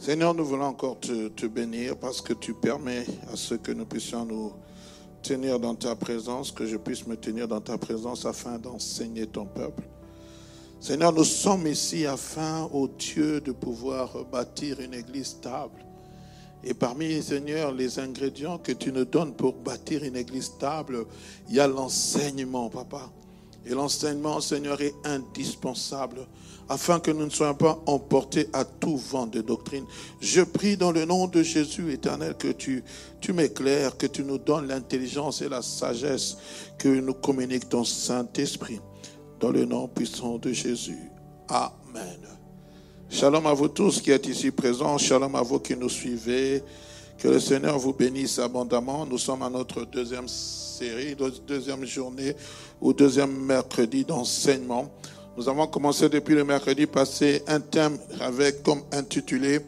Seigneur, nous voulons encore te, bénir parce que tu permets à ce que nous puissions nous tenir dans ta présence, que je puisse me tenir dans ta présence afin d'enseigner ton peuple. Seigneur, nous sommes ici afin, ô Dieu, de pouvoir bâtir une église stable. Et parmi, Seigneur, les ingrédients que tu nous donnes pour bâtir une église stable, il y a l'enseignement, papa. Et l'enseignement, Seigneur, est indispensable afin que nous ne soyons pas emportés à tout vent de doctrine. Je prie dans le nom de Jésus éternel que tu, tu m'éclaires, que tu nous donnes l'intelligence et la sagesse, que nous communique ton Saint-Esprit. Dans le nom puissant de Jésus. Amen. Shalom à vous tous qui êtes ici présents. Shalom à vous qui nous suivez. Que le Seigneur vous bénisse abondamment. Nous sommes à notre deuxième série, deuxième journée ou deuxième mercredi d'enseignement. Nous avons commencé depuis le mercredi passé un thème avec comme intitulé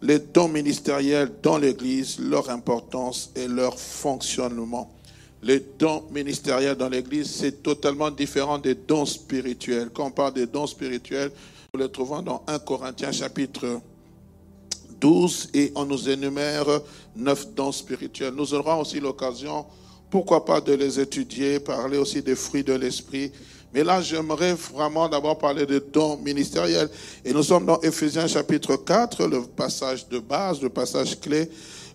Les dons ministériels dans l'Église, leur importance et leur fonctionnement. Les dons ministériels dans l'Église, c'est totalement différent des dons spirituels. Quand on parle des dons spirituels, nous les trouvons dans 1 Corinthiens chapitre 12 et on nous énumère neuf dons spirituels. Nous aurons aussi l'occasion, pourquoi pas, de les étudier, parler aussi des fruits de l'esprit mais là, j'aimerais vraiment d'abord parler des dons ministériels. Et nous sommes dans Ephésiens chapitre 4, le passage de base, le passage clé.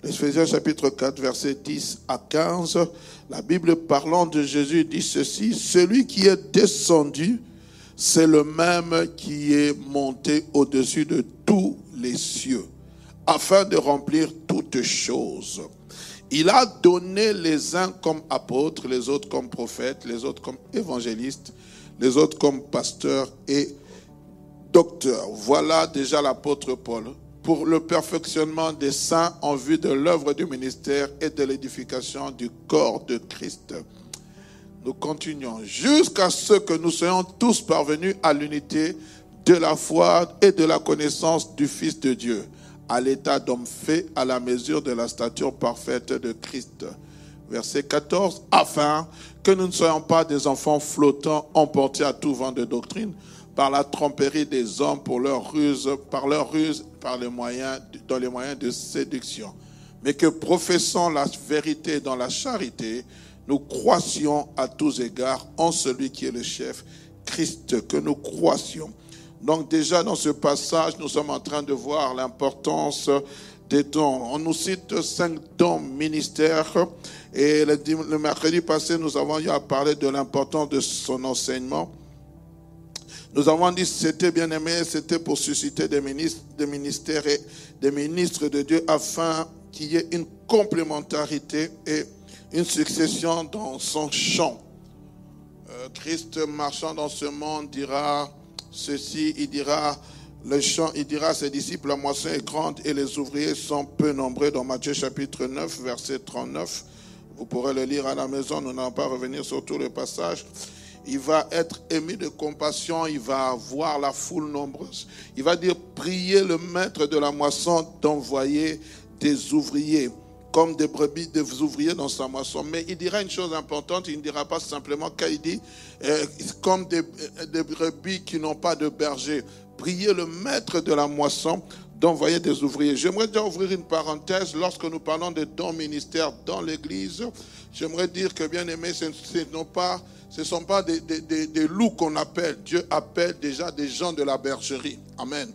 Ephésiens chapitre 4, verset 10 à 15. La Bible parlant de Jésus dit ceci, celui qui est descendu, c'est le même qui est monté au-dessus de tous les cieux, afin de remplir toutes choses. Il a donné les uns comme apôtres, les autres comme prophètes, les autres comme évangélistes, les autres comme pasteurs et docteurs. Voilà déjà l'apôtre Paul pour le perfectionnement des saints en vue de l'œuvre du ministère et de l'édification du corps de Christ. Nous continuons jusqu'à ce que nous soyons tous parvenus à l'unité de la foi et de la connaissance du Fils de Dieu, à l'état d'homme fait à la mesure de la stature parfaite de Christ verset 14, afin que nous ne soyons pas des enfants flottants emportés à tout vent de doctrine par la tromperie des hommes pour leur ruse, par leur ruse, par les moyens, dans les moyens de séduction, mais que professant la vérité dans la charité, nous croissions à tous égards en celui qui est le chef, Christ, que nous croissions. Donc déjà dans ce passage, nous sommes en train de voir l'importance des dons. On nous cite cinq dons ministères et le, mercredi passé, nous avons eu à parler de l'importance de son enseignement. Nous avons dit c'était bien aimé, c'était pour susciter des ministres, des ministères et des ministres de Dieu afin qu'il y ait une complémentarité et une succession dans son champ. Euh, Christ marchant dans ce monde dira ceci, il dira le il dira à ses disciples, la moisson est grande et les ouvriers sont peu nombreux dans Matthieu chapitre 9, verset 39. Vous pourrez le lire à la maison, nous n'allons pas revenir sur tout le passage. Il va être ému de compassion, il va voir la foule nombreuse. Il va dire, priez le maître de la moisson d'envoyer des ouvriers, comme des brebis, des ouvriers dans sa moisson. Mais il dira une chose importante, il ne dira pas simplement qu'il dit, euh, comme des, des brebis qui n'ont pas de berger. Priez le maître de la moisson d'envoyer des ouvriers. J'aimerais déjà ouvrir une parenthèse. Lorsque nous parlons de dons ministères dans l'Église, j'aimerais dire que, bien aimé, ce ne pas, ce sont pas des, des loups qu'on appelle. Dieu appelle déjà des gens de la bergerie. Amen.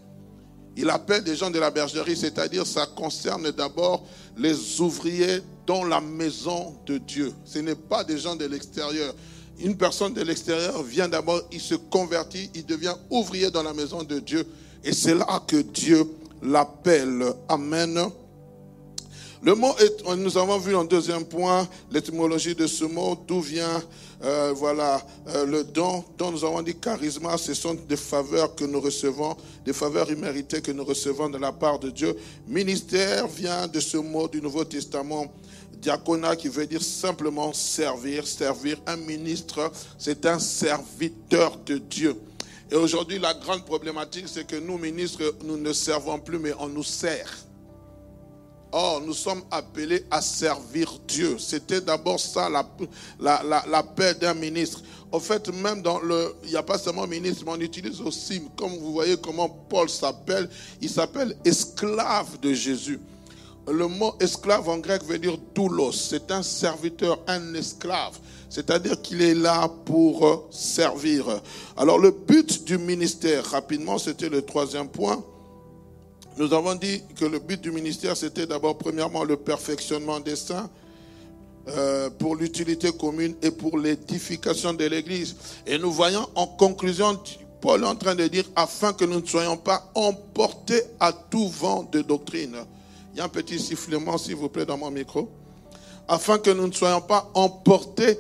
Il appelle des gens de la bergerie, c'est-à-dire ça concerne d'abord les ouvriers dans la maison de Dieu. Ce n'est pas des gens de l'extérieur. Une personne de l'extérieur vient d'abord, il se convertit, il devient ouvrier dans la maison de Dieu. Et c'est là que Dieu l'appelle. Amen. Le mot, est, nous avons vu en deuxième point l'étymologie de ce mot, d'où vient, euh, voilà, euh, le don, dont nous avons dit charisma, ce sont des faveurs que nous recevons, des faveurs imméritées que nous recevons de la part de Dieu. Ministère vient de ce mot du Nouveau Testament, diaconat, qui veut dire simplement servir, servir. Un ministre, c'est un serviteur de Dieu. Et aujourd'hui, la grande problématique, c'est que nous, ministres, nous ne servons plus, mais on nous sert. Oh, nous sommes appelés à servir Dieu. C'était d'abord ça la, la, la, paix d'un ministre. En fait, même dans le, il n'y a pas seulement ministre, mais on utilise aussi, comme vous voyez comment Paul s'appelle, il s'appelle esclave de Jésus. Le mot esclave en grec veut dire doulos. C'est un serviteur, un esclave. C'est-à-dire qu'il est là pour euh, servir. Alors le but du ministère, rapidement, c'était le troisième point. Nous avons dit que le but du ministère, c'était d'abord, premièrement, le perfectionnement des saints. Euh, pour l'utilité commune et pour l'édification de l'Église. Et nous voyons en conclusion, Paul est en train de dire, afin que nous ne soyons pas emportés à tout vent de doctrine. Il y a un petit sifflement, s'il vous plaît, dans mon micro. Afin que nous ne soyons pas emportés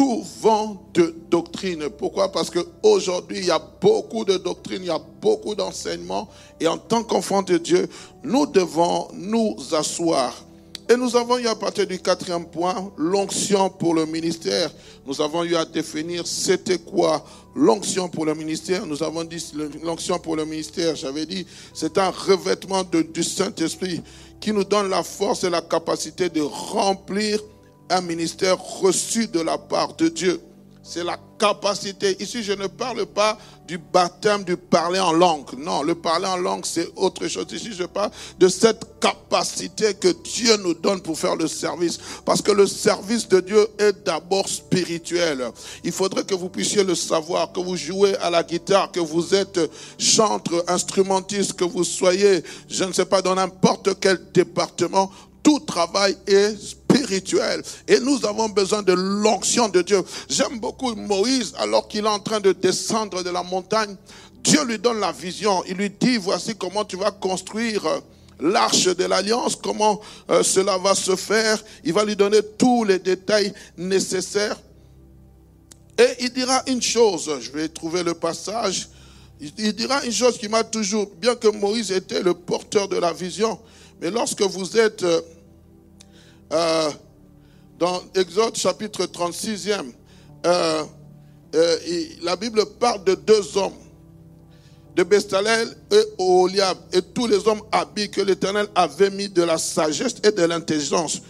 tout vent de doctrine. Pourquoi? Parce qu'aujourd'hui, il y a beaucoup de doctrines, il y a beaucoup d'enseignements. Et en tant qu'enfants de Dieu, nous devons nous asseoir. Et nous avons eu à partir du quatrième point, l'onction pour le ministère. Nous avons eu à définir c'était quoi l'onction pour le ministère. Nous avons dit l'onction pour le ministère, j'avais dit, c'est un revêtement de, du Saint-Esprit qui nous donne la force et la capacité de remplir un ministère reçu de la part de Dieu. C'est la capacité. Ici, je ne parle pas du baptême du parler en langue. Non, le parler en langue, c'est autre chose. Ici, je parle de cette capacité que Dieu nous donne pour faire le service. Parce que le service de Dieu est d'abord spirituel. Il faudrait que vous puissiez le savoir, que vous jouez à la guitare, que vous êtes chantre, instrumentiste, que vous soyez, je ne sais pas, dans n'importe quel département. Tout travail est spirituel. Et nous avons besoin de l'onction de Dieu. J'aime beaucoup Moïse alors qu'il est en train de descendre de la montagne. Dieu lui donne la vision. Il lui dit, voici comment tu vas construire l'arche de l'alliance, comment euh, cela va se faire. Il va lui donner tous les détails nécessaires. Et il dira une chose, je vais trouver le passage. Il dira une chose qui m'a toujours, bien que Moïse était le porteur de la vision, mais lorsque vous êtes euh, euh, dans Exode chapitre 36e, euh, la Bible parle de deux hommes, de Bestalel et Oliab, et tous les hommes habits que l'Éternel avait mis de la sagesse et de l'intelligence.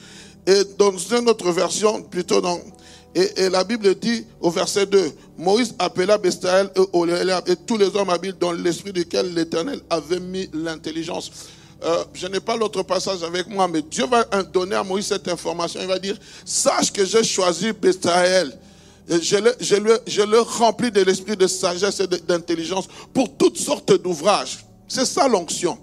Et dans une autre version, plutôt dans et, la Bible dit au verset 2, Moïse appela Bestalel et Oliab et tous les hommes habiles dans l'esprit duquel l'Éternel avait mis l'intelligence. Euh, je n'ai pas l'autre passage avec moi, mais Dieu va donner à Moïse cette information. Il va dire, sache que j'ai choisi Bestaël. Je le, je, le, je le remplis de l'esprit de sagesse et d'intelligence pour toutes sortes d'ouvrages. C'est ça l'onction.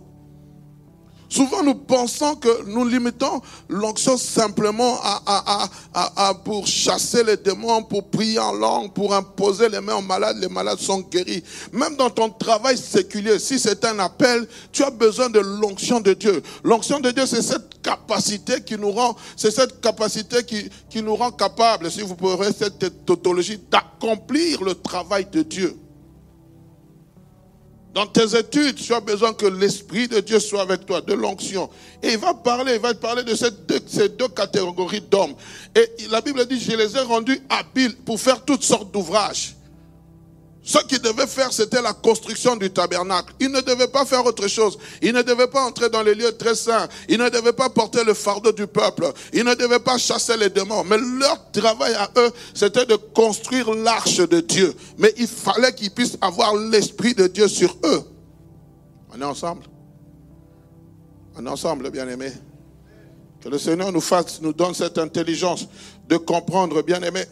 Souvent, nous pensons que nous limitons l'onction simplement à, à, pour chasser les démons, pour prier en langue, pour imposer les mains aux malades. Les malades sont guéris. Même dans ton travail séculier, si c'est un appel, tu as besoin de l'onction de Dieu. L'onction de Dieu, c'est cette capacité qui nous rend, c'est cette capacité qui, qui nous rend capable, si vous pourrez cette tautologie, d'accomplir le travail de Dieu. Dans tes études, tu as besoin que l'Esprit de Dieu soit avec toi, de l'onction. Et il va parler, il va parler de ces deux, ces deux catégories d'hommes. Et la Bible dit, je les ai rendus habiles pour faire toutes sortes d'ouvrages. Ce qu'il devait faire, c'était la construction du tabernacle. Il ne devait pas faire autre chose. Il ne devait pas entrer dans les lieux très saints. Il ne devait pas porter le fardeau du peuple. Il ne devait pas chasser les démons. Mais leur travail à eux, c'était de construire l'arche de Dieu. Mais il fallait qu'ils puissent avoir l'esprit de Dieu sur eux. On est ensemble. On est ensemble, bien-aimés. Que le Seigneur nous fasse, nous donne cette intelligence de comprendre, bien-aimés.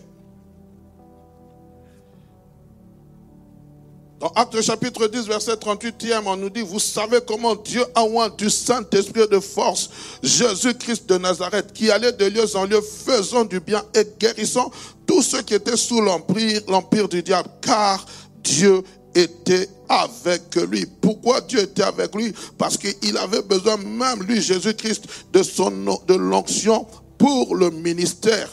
Dans Acte chapitre 10, verset 38, on nous dit, vous savez comment Dieu a oint du Saint-Esprit de force Jésus-Christ de Nazareth, qui allait de lieu en lieu, faisant du bien et guérissant tous ceux qui étaient sous l'empire, l'empire du diable, car Dieu était avec lui. Pourquoi Dieu était avec lui? Parce qu'il avait besoin, même lui, Jésus-Christ, de son de l'onction pour le ministère.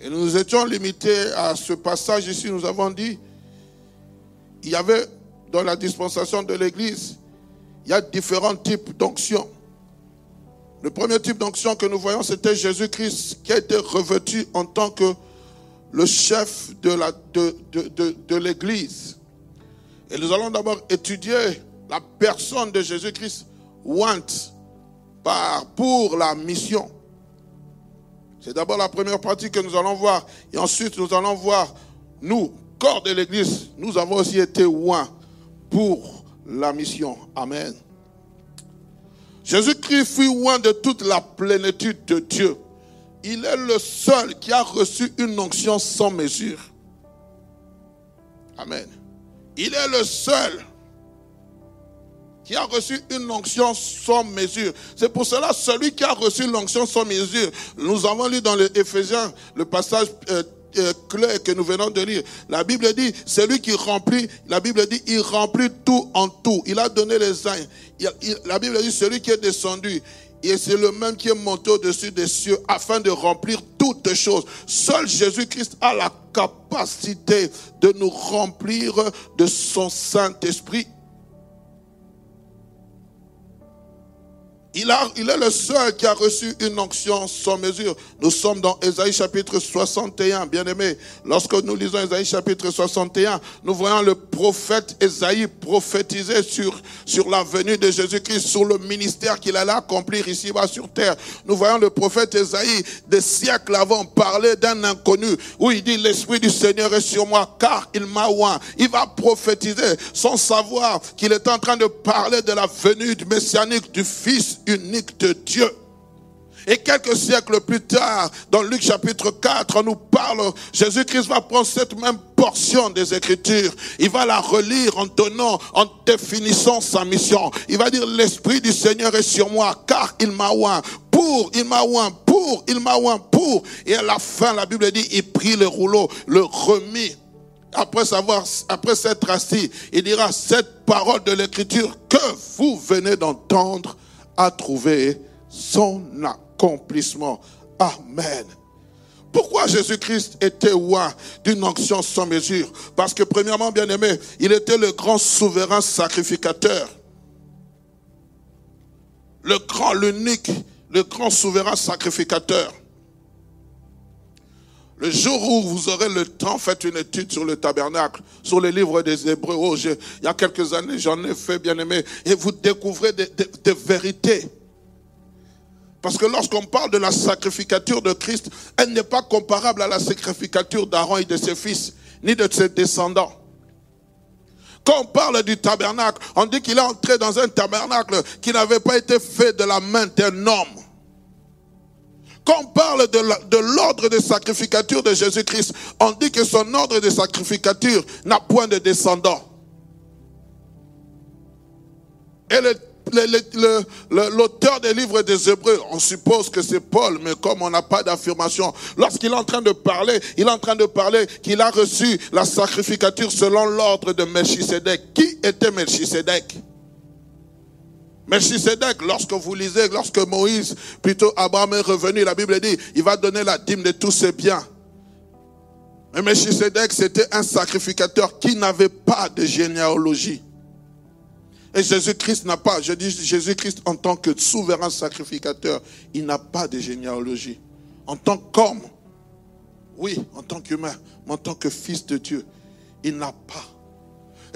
Et nous étions limités à ce passage ici. Nous avons dit, il y avait dans la dispensation de l'Église, il y a différents types d'onction. Le premier type d'onction que nous voyons, c'était Jésus-Christ qui a été revêtu en tant que le chef de, l'Église. Et nous allons d'abord étudier la personne de Jésus-Christ want par, pour la mission. C'est d'abord la première partie que nous allons voir. Et ensuite, nous allons voir, nous, corps de l'Église, nous avons aussi été oints pour la mission. Amen. Jésus-Christ fut oint de toute la plénitude de Dieu. Il est le seul qui a reçu une onction sans mesure. Amen. Il est le seul qui a reçu une onction sans mesure. C'est pour cela, celui qui a reçu l'onction sans mesure, nous avons lu dans les le passage euh, euh, clair que nous venons de lire. La Bible dit, celui qui remplit, la Bible dit, il remplit tout en tout. Il a donné les uns. la Bible dit, celui qui est descendu, et c'est le même qui est monté au-dessus des cieux afin de remplir toutes choses. Seul Jésus-Christ a la capacité de nous remplir de son Saint-Esprit Il, est le seul qui a reçu une onction sans mesure. Nous sommes dans Ésaïe chapitre 61, bien aimé. Lorsque nous lisons Ésaïe chapitre 61, nous voyons le prophète Ésaïe prophétiser sur, sur la venue de Jésus-Christ, sur le ministère qu'il allait accomplir ici-bas sur terre. Nous voyons le prophète Ésaïe des siècles avant parler d'un inconnu où il dit l'Esprit du Seigneur est sur moi car il m'a oint. Il va prophétiser sans savoir qu'il est en train de parler de la venue du messianique du Fils unique de Dieu. Et quelques siècles plus tard, dans Luc chapitre 4, on nous parle, Jésus-Christ va prendre cette même portion des Écritures, il va la relire en donnant, en définissant sa mission. Il va dire, l'Esprit du Seigneur est sur moi, car il m'a oint, pour, il m'a oint, pour, il m'a oint, pour. Et à la fin, la Bible dit, il prit le rouleau, le remit après savoir, après s'être assis, il dira cette parole de l'écriture que vous venez d'entendre a trouvé son accomplissement. Amen. Pourquoi Jésus-Christ était roi d'une onction sans mesure? Parce que premièrement, bien aimé, il était le grand souverain sacrificateur. Le grand, l'unique, le grand souverain sacrificateur. Le jour où vous aurez le temps, faites une étude sur le tabernacle, sur le livre des Hébreux. Oh, il y a quelques années, j'en ai fait, bien aimé, et vous découvrez des, vérités. Parce que lorsqu'on parle de la sacrificature de Christ, elle n'est pas comparable à la sacrificature d'Aaron et de ses fils, ni de ses descendants. Quand on parle du tabernacle, on dit qu'il est entré dans un tabernacle qui n'avait pas été fait de la main d'un homme. Quand on parle de l'ordre de sacrificature de Jésus-Christ, on dit que son ordre de sacrificature n'a point de descendant. Et l'auteur des livres des Hébreux, on suppose que c'est Paul, mais comme on n'a pas d'affirmation, lorsqu'il est en train de parler, il est en train de parler qu'il a reçu la sacrificature selon l'ordre de Melchisedec. Qui était Melchisedec? Melchisedec, lorsque vous lisez, lorsque Moïse, plutôt Abraham est revenu, la Bible dit, il va donner la dîme de tous ses biens. Mais Melchisedec, c'était un sacrificateur qui n'avait pas de généalogie. Et Jésus-Christ n'a pas, je dis Jésus-Christ en tant que souverain sacrificateur, il n'a pas de généalogie. En tant qu'homme, oui, en tant qu'humain, mais en tant que fils de Dieu, il n'a pas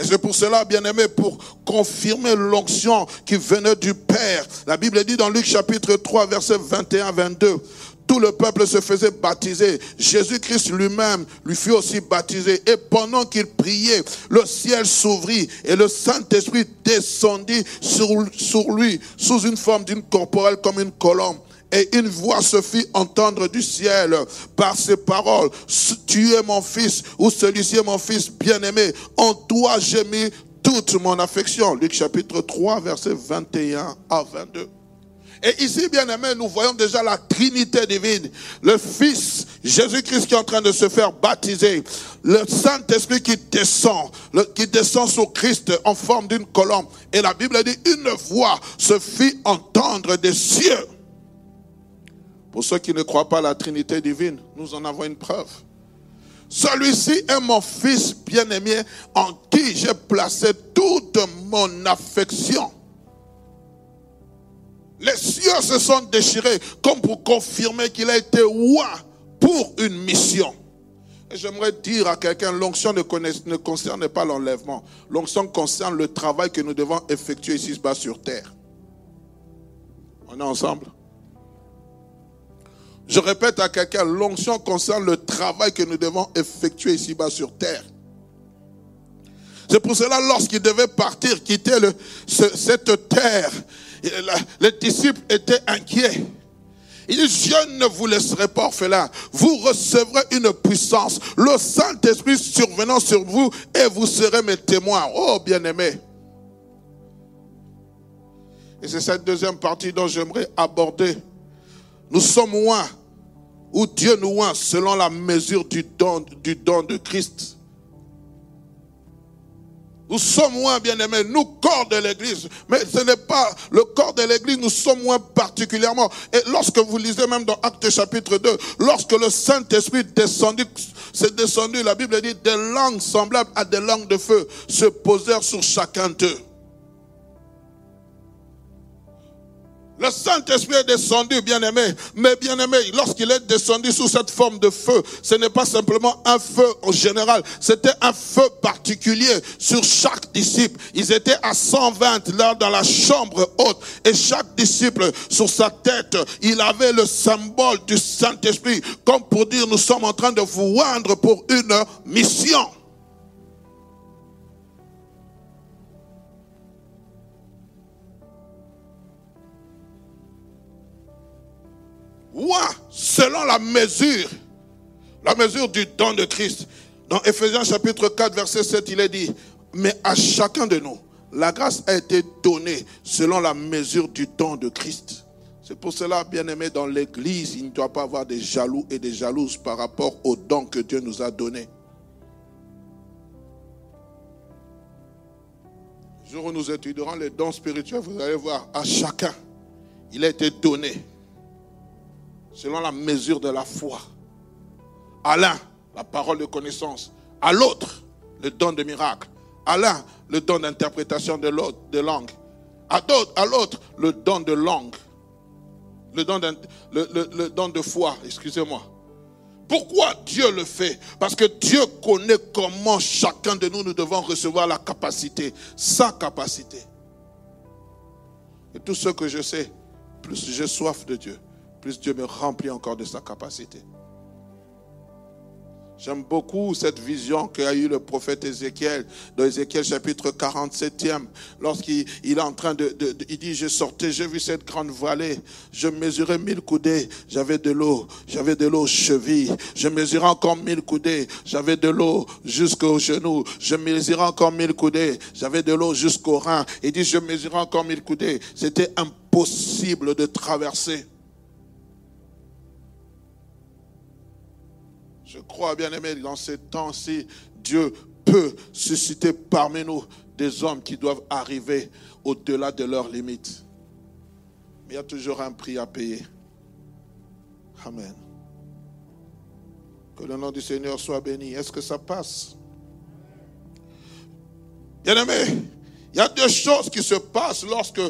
et c'est pour cela, bien aimé, pour confirmer l'onction qui venait du Père. La Bible dit dans Luc chapitre 3, verset 21-22, tout le peuple se faisait baptiser. Jésus-Christ lui-même lui fut aussi baptisé. Et pendant qu'il priait, le ciel s'ouvrit et le Saint-Esprit descendit sur, sur lui sous une forme d'une corporelle comme une colombe. Et une voix se fit entendre du ciel par ces paroles. Tu es mon fils, ou celui-ci est mon fils bien-aimé. En toi j'ai mis toute mon affection. Luc chapitre 3, verset 21 à 22. Et ici, bien aimé, nous voyons déjà la Trinité divine. Le Fils, Jésus-Christ qui est en train de se faire baptiser. Le Saint-Esprit qui descend, qui descend sur Christ en forme d'une colombe. Et la Bible dit, une voix se fit entendre des cieux. Pour ceux qui ne croient pas à la Trinité divine, nous en avons une preuve. Celui-ci est mon fils bien-aimé en qui j'ai placé toute mon affection. Les cieux se sont déchirés comme pour confirmer qu'il a été roi pour une mission. J'aimerais dire à quelqu'un, l'onction ne, ne concerne pas l'enlèvement. L'onction concerne le travail que nous devons effectuer ici-bas sur terre. On est ensemble? Je répète à quelqu'un, l'onction concerne le travail que nous devons effectuer ici-bas sur terre. C'est pour cela, lorsqu'il devait partir, quitter cette terre, les disciples étaient inquiets. Il dit, je ne vous laisserai pas orphelin. Vous recevrez une puissance. Le Saint-Esprit survenant sur vous et vous serez mes témoins. Oh, bien-aimés. Et c'est cette deuxième partie dont j'aimerais aborder. Nous sommes loin, ou Dieu nous loin selon la mesure du don, du don de Christ. Nous sommes moins bien-aimés, nous, corps de l'Église. Mais ce n'est pas le corps de l'Église, nous sommes moins particulièrement. Et lorsque vous lisez même dans Actes chapitre 2, lorsque le Saint-Esprit descendu, s'est descendu, la Bible dit, des langues semblables à des langues de feu se posèrent sur chacun d'eux. Le Saint-Esprit est descendu, bien-aimé. Mais bien-aimé, lorsqu'il est descendu sous cette forme de feu, ce n'est pas simplement un feu en général, c'était un feu particulier sur chaque disciple. Ils étaient à 120 là dans la chambre haute et chaque disciple sur sa tête, il avait le symbole du Saint-Esprit, comme pour dire nous sommes en train de vous rendre pour une mission. Selon la mesure, la mesure du don de Christ. Dans Ephésiens chapitre 4, verset 7, il est dit, mais à chacun de nous, la grâce a été donnée selon la mesure du don de Christ. C'est pour cela, bien aimé, dans l'Église, il ne doit pas avoir des jaloux et des jalouses par rapport au don que Dieu nous a donné. Le jour où nous étudierons les dons spirituels, vous allez voir, à chacun, il a été donné selon la mesure de la foi. À l'un, la parole de connaissance. À l'autre, le don de miracle. À l'un, le don d'interprétation de, de langue. À l'autre, le don de langue. Le don, le don de foi, excusez-moi. Pourquoi Dieu le fait? Parce que Dieu connaît comment chacun de nous, nous devons recevoir la capacité, sa capacité. Et tout ce que je sais, plus j'ai soif de Dieu, plus Dieu me remplit encore de sa capacité. J'aime beaucoup cette vision qu'a eu le prophète Ézéchiel, dans Ézéchiel chapitre 47e, lorsqu'il est en train de, Il dit, je sortais, j'ai vu cette grande vallée, je mesurais mille coudées, j'avais de l'eau, j'avais de l'eau cheville, je mesurais encore mille coudées, j'avais de l'eau jusqu'aux genoux, je mesurais encore mille coudées, j'avais de l'eau jusqu'aux reins. Il dit, je mesurais encore mille coudées. C'était impossible de traverser. Crois, bien aimé, dans ces temps-ci, Dieu peut susciter parmi nous des hommes qui doivent arriver au-delà de leurs limites. Mais il y a toujours un prix à payer. Amen. Que le nom du Seigneur soit béni. Est-ce que ça passe? Bien aimé, il y a deux choses qui se passent lorsque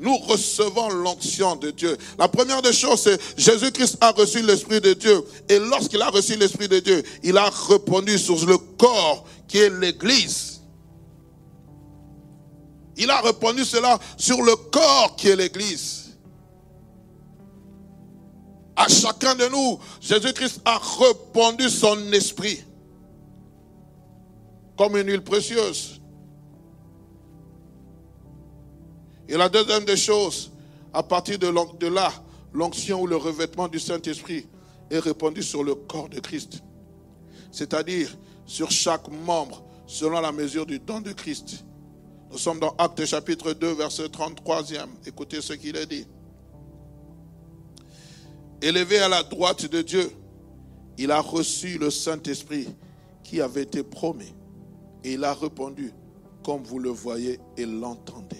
nous recevons l'onction de Dieu. La première des choses, c'est Jésus-Christ a reçu l'Esprit de Dieu. Et lorsqu'il a reçu l'Esprit de Dieu, il a répondu sur le corps qui est l'Église. Il a répondu cela sur le corps qui est l'Église. À chacun de nous, Jésus-Christ a répondu son esprit comme une huile précieuse. Et la deuxième des choses, à partir de là, l'onction ou le revêtement du Saint-Esprit est répandu sur le corps de Christ. C'est-à-dire sur chaque membre, selon la mesure du don de Christ. Nous sommes dans Actes chapitre 2, verset 33e. Écoutez ce qu'il a dit. Élevé à la droite de Dieu, il a reçu le Saint-Esprit qui avait été promis. Et il a répondu, comme vous le voyez et l'entendez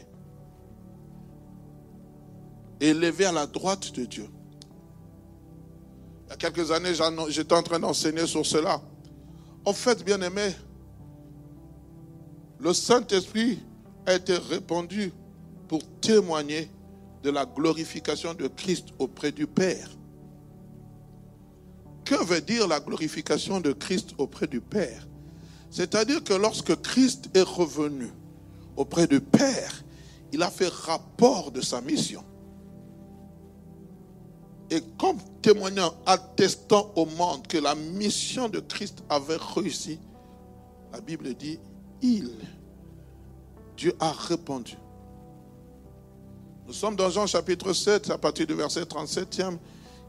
élevé à la droite de Dieu. Il y a quelques années, j'étais en train d'enseigner sur cela. En fait, bien aimé, le Saint-Esprit a été répandu pour témoigner de la glorification de Christ auprès du Père. que veut dire la glorification de Christ auprès du Père? C'est-à-dire que lorsque Christ est revenu auprès du Père, il a fait rapport de sa mission. Et comme témoignant, attestant au monde que la mission de Christ avait réussi, la Bible dit, il, Dieu a répondu. Nous sommes dans Jean chapitre 7, à partir du verset 37e.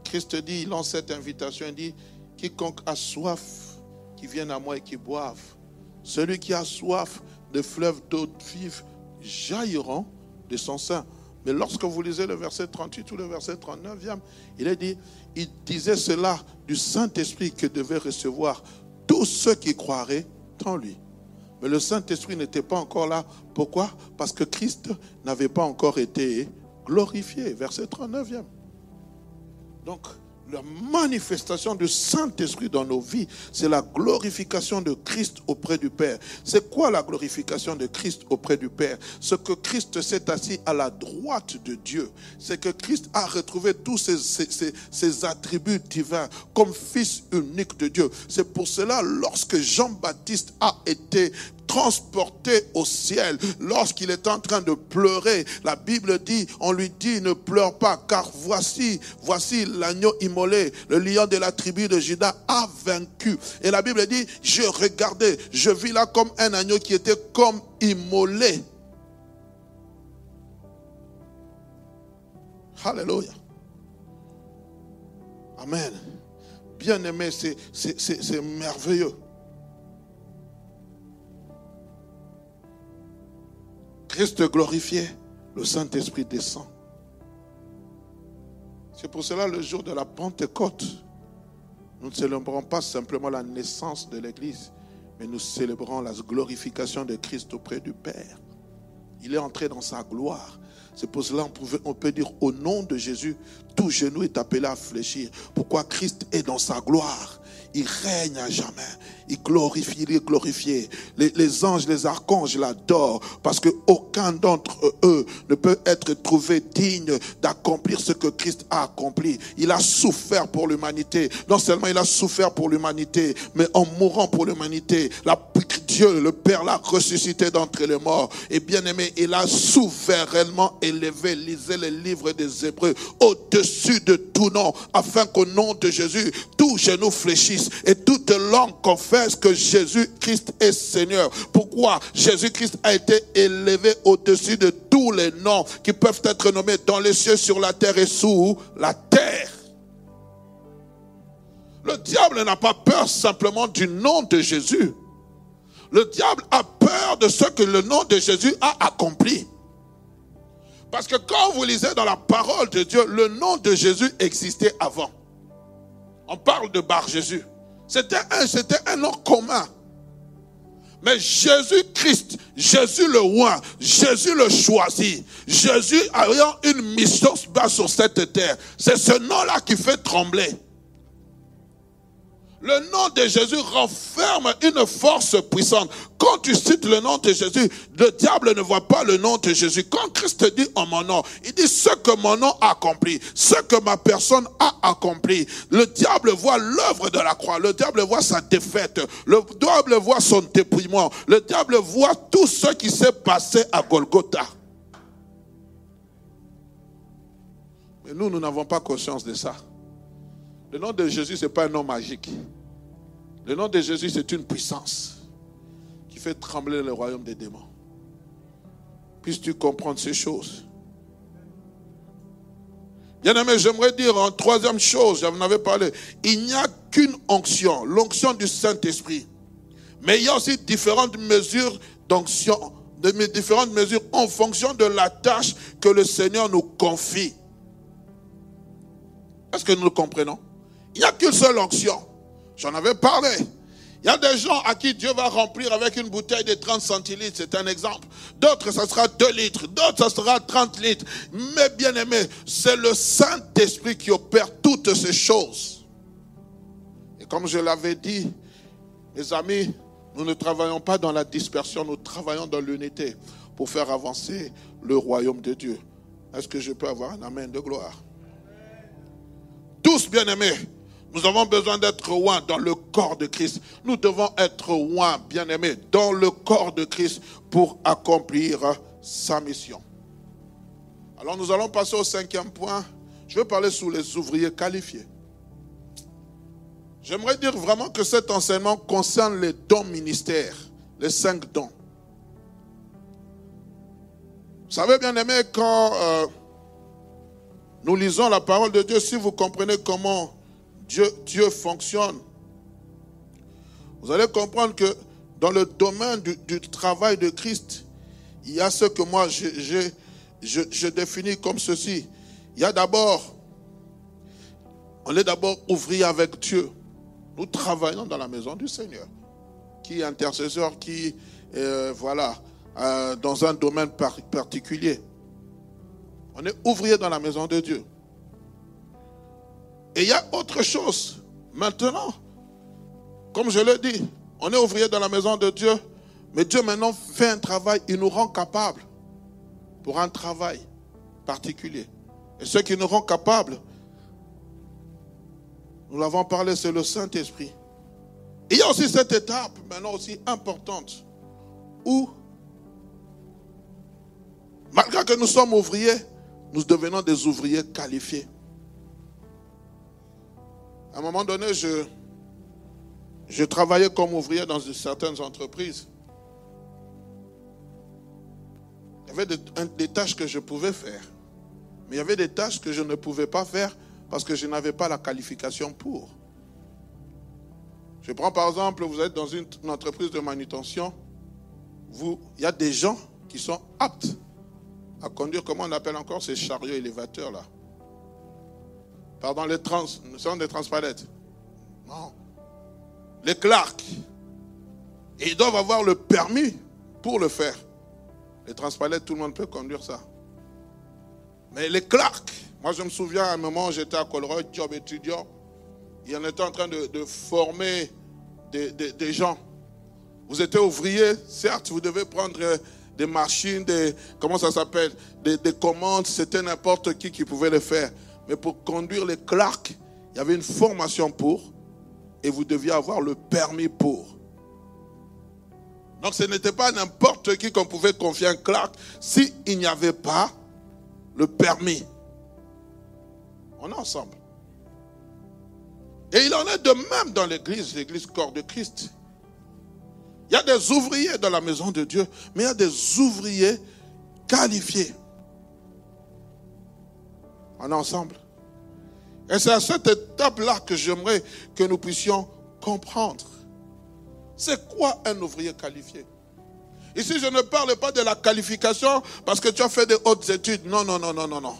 Christ dit, il lance cette invitation, il dit, quiconque a soif, qui vienne à moi et qui boive. Celui qui a soif de fleuves d'eau vive jailliront de son sein. Mais lorsque vous lisez le verset 38 ou le verset 39, il est dit, il disait cela du Saint-Esprit que devaient recevoir tous ceux qui croiraient en lui. Mais le Saint-Esprit n'était pas encore là. Pourquoi? Parce que Christ n'avait pas encore été glorifié. Verset 39e. Donc, la manifestation du Saint-Esprit dans nos vies, c'est la glorification de Christ auprès du Père. C'est quoi la glorification de Christ auprès du Père? Ce que Christ s'est assis à la droite de Dieu, c'est que Christ a retrouvé tous ses, attributs divins comme Fils unique de Dieu. C'est pour cela, lorsque Jean-Baptiste a été transporté au ciel lorsqu'il est en train de pleurer. La Bible dit, on lui dit, ne pleure pas, car voici, voici l'agneau immolé, le lion de la tribu de Judas a vaincu. Et la Bible dit, je regardais, je vis là comme un agneau qui était comme immolé. Alléluia. Amen. Bien aimé, c'est merveilleux. Christ glorifié, le Saint-Esprit descend. C'est pour cela le jour de la Pentecôte, nous ne célébrons pas simplement la naissance de l'Église, mais nous célébrons la glorification de Christ auprès du Père. Il est entré dans sa gloire. C'est pour cela qu'on on peut dire au nom de Jésus, tout genou est appelé à fléchir. Pourquoi Christ est dans sa gloire? Il règne à jamais. Il glorifie, il est glorifié. Les, anges, les archanges l'adorent parce qu'aucun d'entre eux ne peut être trouvé digne d'accomplir ce que Christ a accompli. Il a souffert pour l'humanité. Non seulement il a souffert pour l'humanité, mais en mourant pour l'humanité, la Dieu, le Père, l'a ressuscité d'entre les morts. Et bien aimé, il a souverainement élevé, lisez les livres des Hébreux, au-dessus de tout nom, afin qu'au nom de Jésus, tout genou fléchisse et toute langue confesse que Jésus-Christ est Seigneur. Pourquoi Jésus-Christ a été élevé au-dessus de tous les noms qui peuvent être nommés dans les cieux, sur la terre et sous la terre? Le diable n'a pas peur simplement du nom de Jésus. Le diable a peur de ce que le nom de Jésus a accompli. Parce que quand vous lisez dans la parole de Dieu, le nom de Jésus existait avant. On parle de Bar Jésus. C'était un, c'était nom commun. Mais Jésus-Christ, Jésus le roi, Jésus le choisi, Jésus ayant une mission sur cette terre, c'est ce nom-là qui fait trembler. Le nom de Jésus renferme une force puissante. Quand tu cites le nom de Jésus, le diable ne voit pas le nom de Jésus. Quand Christ dit en mon nom, il dit ce que mon nom a accompli, ce que ma personne a accompli. Le diable voit l'œuvre de la croix, le diable voit sa défaite, le diable voit son dépouillement, le diable voit tout ce qui s'est passé à Golgotha. Mais nous, nous n'avons pas conscience de ça. Le nom de Jésus, ce n'est pas un nom magique. Le nom de Jésus, c'est une puissance qui fait trembler le royaume des démons. Puisses-tu comprendre ces choses? Bien aimé, j'aimerais dire en troisième chose, j'en avais parlé, il n'y a qu'une onction, l'onction du Saint-Esprit. Mais il y a aussi différentes mesures d'onction, différentes mesures en fonction de la tâche que le Seigneur nous confie. Est-ce que nous le comprenons? Il n'y a qu'une seule onction. J'en avais parlé. Il y a des gens à qui Dieu va remplir avec une bouteille de 30 centilitres, c'est un exemple. D'autres, ça sera 2 litres. D'autres, ça sera 30 litres. Mais bien aimé, c'est le Saint-Esprit qui opère toutes ces choses. Et comme je l'avais dit, mes amis, nous ne travaillons pas dans la dispersion, nous travaillons dans l'unité pour faire avancer le royaume de Dieu. Est-ce que je peux avoir un amen de gloire? Tous bien aimés, Nous avons besoin d'être loin dans le corps de Christ. Nous devons être loin, bien-aimés, dans le corps de Christ pour accomplir sa mission. Alors nous allons passer au cinquième point. Je vais parler sur les ouvriers qualifiés. J'aimerais dire vraiment que cet enseignement concerne les dons ministères, les cinq dons. Vous savez, bien aimé, quand euh, nous lisons la parole de Dieu, si vous comprenez comment Dieu, fonctionne, vous allez comprendre que dans le domaine du, travail de Christ, il y a ce que moi je, je définis comme ceci. Il y a d'abord, on est d'abord ouvrier avec Dieu. Nous travaillons dans la maison du Seigneur. Qui est intercesseur, qui, euh, voilà, euh, dans un domaine particulier. On est ouvrier dans la maison de Dieu. Et il y a autre chose. Maintenant, comme je l'ai dit, on est ouvrier dans la maison de Dieu, mais Dieu maintenant fait un travail, il nous rend capables pour un travail particulier. Et ce qui nous rend capables, nous l'avons parlé, c'est le Saint-Esprit. Il y a aussi cette étape maintenant aussi importante où, malgré que nous sommes ouvriers, nous devenons des ouvriers qualifiés. À un moment donné, je, travaillais comme ouvrier dans certaines entreprises. Il y avait des, des, tâches que je pouvais faire, mais il y avait des tâches que je ne pouvais pas faire parce que je n'avais pas la qualification pour. Je prends par exemple, vous êtes dans une, entreprise de manutention, vous, il y a des gens qui sont aptes à conduire, comment on appelle encore ces chariots élévateurs là Pardon, les trans, ce sont des transpalettes. Non. Les clercs. Et ils doivent avoir le permis pour le faire. Les transpalettes, tout le monde peut conduire ça. Mais les clercs, moi, je me souviens à un moment, j'étais à Colroy, job étudiant. Et on était en train de, former des, gens. Vous étiez ouvrier, certes, vous devez prendre des machines, des, comment ça s'appelle, des, commandes, c'était n'importe qui qui pouvait le faire. Mais pour conduire les clercs, il y avait une formation pour, et vous deviez avoir le permis pour. Donc ce n'était pas n'importe qui qu'on pouvait confier un clerc s'il n'y avait pas le permis. On est ensemble. Et il en est de même dans l'église, l'église corps de Christ. Il y a des ouvriers dans la maison de Dieu, mais il y a des ouvriers qualifiés. On est ensemble. Et c'est à cette étape-là que j'aimerais que nous puissions comprendre. C'est quoi un ouvrier qualifié? Ici, je ne parle pas de la qualification parce que tu as fait des hautes études. Non, non, non, non, non, non.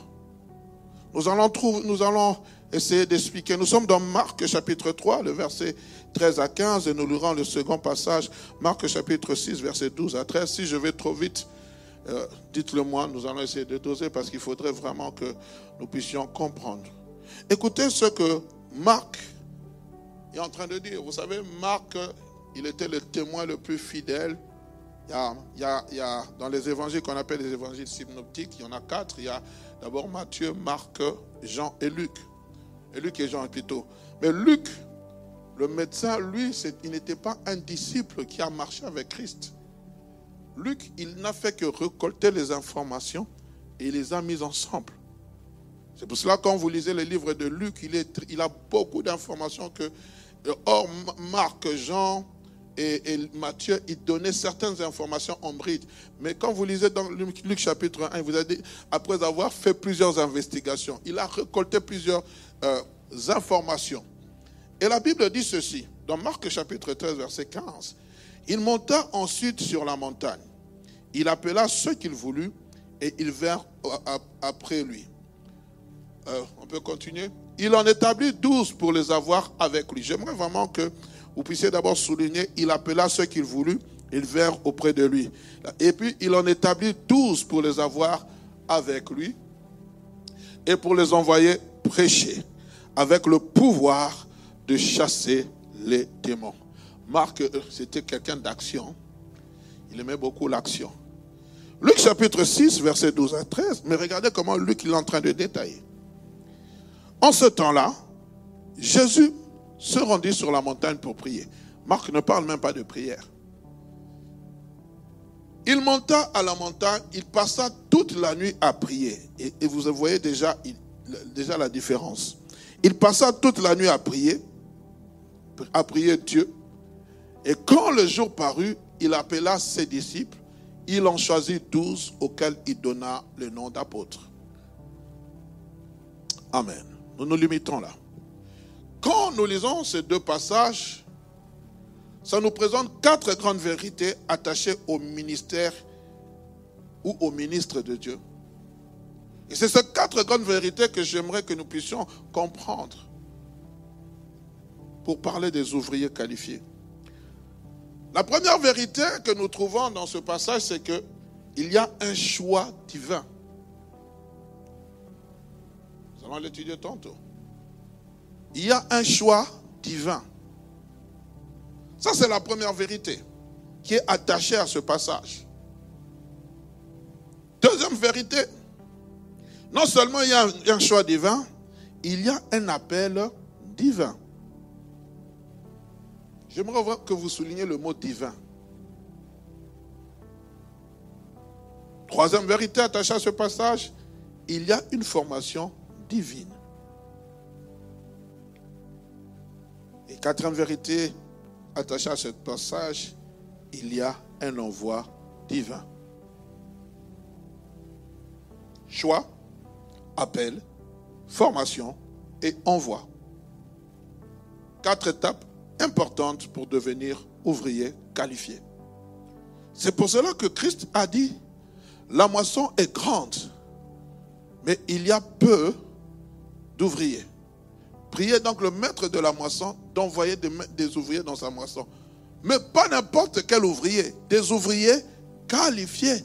Nous allons, trouver, nous allons essayer d'expliquer. Nous sommes dans Marc chapitre 3, le verset 13 à 15, et nous lirons le second passage, Marc chapitre 6, verset 12 à 13. Si je vais trop vite, euh, dites-le moi, nous allons essayer de doser parce qu'il faudrait vraiment que nous puissions comprendre. Écoutez ce que Marc est en train de dire. Vous savez, Marc, il était le témoin le plus fidèle. Il y a, dans les évangiles qu'on appelle les évangiles synoptiques, il y en a quatre. Il y a D'abord Matthieu, Marc, Jean et Luc. Et Luc et Jean plutôt. Mais Luc, le médecin, lui, il n'était pas un disciple qui a marché avec Christ. Luc, il n'a fait que récolter les informations et il les a mises ensemble. C'est pour cela quand vous lisez le livre de Luc, il, a beaucoup d'informations que, or Marc, Jean, et, Matthieu, il donnait certaines informations en bride. Mais quand vous lisez dans Luc, chapitre 1, il vous a dit, après avoir fait plusieurs investigations, il a récolté plusieurs euh, informations. Et la Bible dit ceci, dans Marc chapitre 13, verset 15, il monta ensuite sur la montagne. Il appela ceux qu'il voulut et ils vinrent après lui. Euh, on peut continuer. Il en établit douze pour les avoir avec lui. J'aimerais vraiment que vous puissiez d'abord souligner, il appela ceux qu'il voulut, ils vinrent auprès de lui. Et puis, il en établit douze pour les avoir avec lui et pour les envoyer prêcher avec le pouvoir de chasser les démons. Marc, euh, c'était quelqu'un d'action. Il aimait beaucoup l'action. Luc chapitre 6, verset 12 à 13. Mais regardez comment Luc il est en train de détailler. En ce temps-là, Jésus se rendit sur la montagne pour prier. Marc ne parle même pas de prière. Il monta à la montagne, il passa toute la nuit à prier. Et, vous voyez déjà, déjà la différence. Il passa toute la nuit à prier, à prier Dieu. Et quand le jour parut, il appela ses disciples. Il en choisit douze auxquels il donna le nom d'apôtres. Amen. Nous nous limitons là. Quand nous lisons ces deux passages, ça nous présente quatre grandes vérités attachées au ministère ou au ministre de Dieu. Et c'est ces quatre grandes vérités que j'aimerais que nous puissions comprendre pour parler des ouvriers qualifiés. La première vérité que nous trouvons dans ce passage, c'est qu'il y a un choix divin. Nous allons l'étudier tantôt. Il y a un choix divin. Ça, c'est la première vérité qui est attachée à ce passage. Deuxième vérité, non seulement il y a un choix divin, il y a un appel divin. J'aimerais que vous souligniez le mot divin. Troisième vérité attachée à ce passage, il y a une formation divine. Et quatrième vérité attaché à ce passage, il y a un envoi divin. Choix, appel, formation et envoi. Quatre étapes importantes pour devenir ouvrier qualifié. C'est pour cela que Christ a dit, la moisson est grande, mais il y a peu d'ouvriers. Priez donc le maître de la moisson d'envoyer des, ouvriers dans sa moisson. Mais pas n'importe quel ouvrier, des ouvriers qualifiés.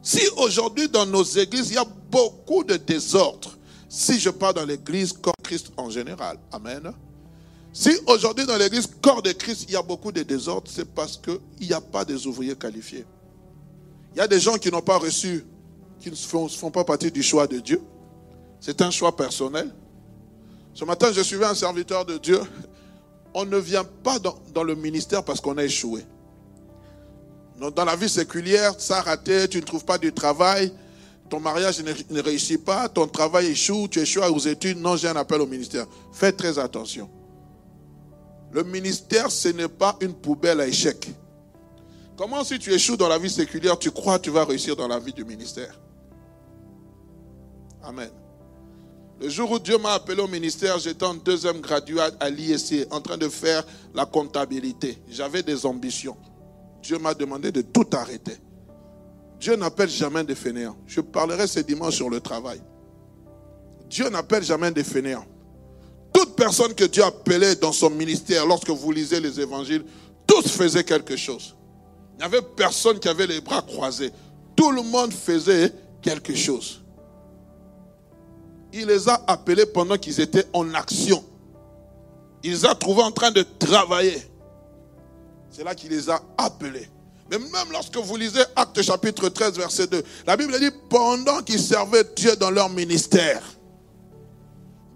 Si aujourd'hui dans nos églises, il y a beaucoup de désordre, si je parle dans l'église corps Christ en général, Amen. Si aujourd'hui dans l'église corps de Christ, il y a beaucoup de désordre, c'est parce qu'il n'y a pas des ouvriers qualifiés. Il y a des gens qui n'ont pas reçu, qui ne font, font pas partie du choix de Dieu. C'est un choix personnel. Ce matin, je suivais un serviteur de Dieu. On ne vient pas dans, le ministère parce qu'on a échoué. Dans la vie séculière, ça a raté, tu ne trouves pas du travail, ton mariage ne, réussit pas, ton travail échoue, tu échoues aux études. Non, j'ai un appel au ministère. Faites très attention. Le ministère, ce n'est pas une poubelle à échec. Comment si tu échoues dans la vie séculière, tu crois que tu vas réussir dans la vie du ministère? Amen. Le jour où Dieu m'a appelé au ministère, j'étais en deuxième graduat à l'ISC, en train de faire la comptabilité. J'avais des ambitions. Dieu m'a demandé de tout arrêter. Dieu n'appelle jamais des fainéants. Je parlerai ce dimanche sur le travail. Dieu n'appelle jamais des fainéants. Toute personne que Dieu appelait dans son ministère, lorsque vous lisez les évangiles, tous faisaient quelque chose. Il n'y avait personne qui avait les bras croisés. Tout le monde faisait quelque chose il les a appelés pendant qu'ils étaient en action. Il les a trouvés en train de travailler. C'est là qu'il les a appelés. Mais même lorsque vous lisez Acte chapitre 13, verset 2, la Bible dit, pendant qu'ils servaient Dieu dans leur ministère,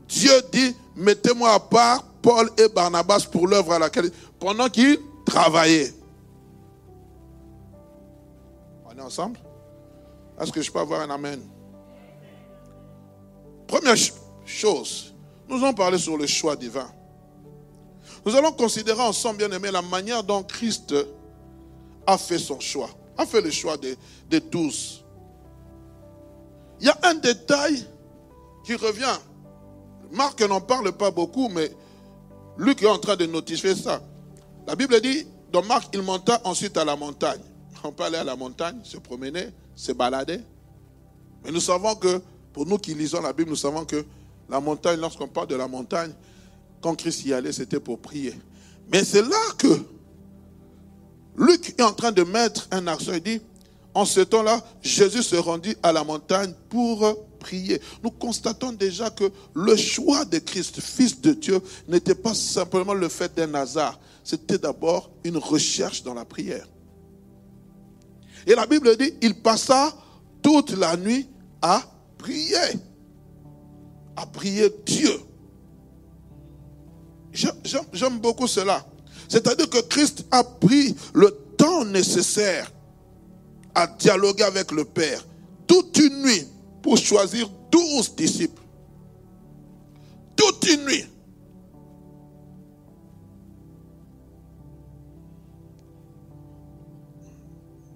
Dieu dit, mettez-moi à part Paul et Barnabas pour l'œuvre à laquelle, pendant qu'ils travaillaient. On est ensemble? Est-ce que je peux avoir un amen? Première chose, nous allons parler sur le choix divin. Nous allons considérer ensemble, bien aimé, la manière dont Christ a fait son choix, a fait le choix des, des douze. Il y a un détail qui revient. Marc n'en parle pas beaucoup, mais Luc est en train de notifier ça. La Bible dit, dans Marc, il monta ensuite à la montagne. On peut aller à la montagne, se promener, se balader. Mais nous savons que pour nous qui lisons la Bible, nous savons que la montagne, lorsqu'on parle de la montagne, quand Christ y allait, c'était pour prier. Mais c'est là que Luc est en train de mettre un accent. Il dit, en ce temps-là, Jésus se rendit à la montagne pour prier. Nous constatons déjà que le choix de Christ, Fils de Dieu, n'était pas simplement le fait d'un hasard. C'était d'abord une recherche dans la prière. Et la Bible dit, il passa toute la nuit à prier. À prier Dieu. j'aime beaucoup cela. C'est-à-dire que Christ a pris le temps nécessaire à dialoguer avec le Père toute une nuit pour choisir douze disciples. Toute une nuit.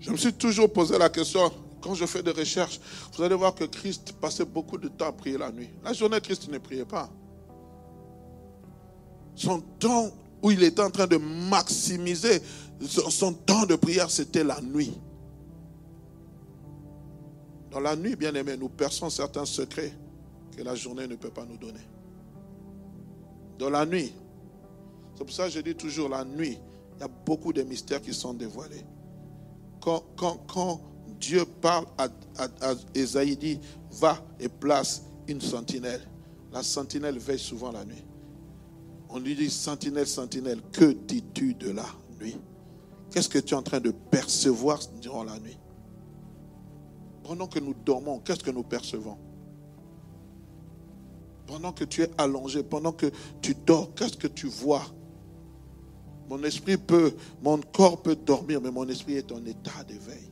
Je me suis toujours posé la question, quand je fais des recherches, vous allez voir que Christ passait beaucoup de temps à prier la nuit. La journée, Christ ne priait pas. Son temps où il était en train de maximiser son temps de prière, c'était la nuit. Dans la nuit, bien aimé, nous perçons certains secrets que la journée ne peut pas nous donner. Dans la nuit, c'est pour ça que je dis toujours, la nuit, il y a beaucoup de mystères qui sont dévoilés. Quand, quand, Dieu parle à, à, dit, va et place une sentinelle. La sentinelle veille souvent la nuit. On lui dit, sentinelle, sentinelle, que dis-tu de la nuit? Qu'est-ce que tu es en train de percevoir durant la nuit? Pendant que nous dormons, qu'est-ce que nous percevons? Pendant que tu es allongé, pendant que tu dors, qu'est-ce que tu vois? Mon esprit peut, mon corps peut dormir, mais mon esprit est en état d'éveil.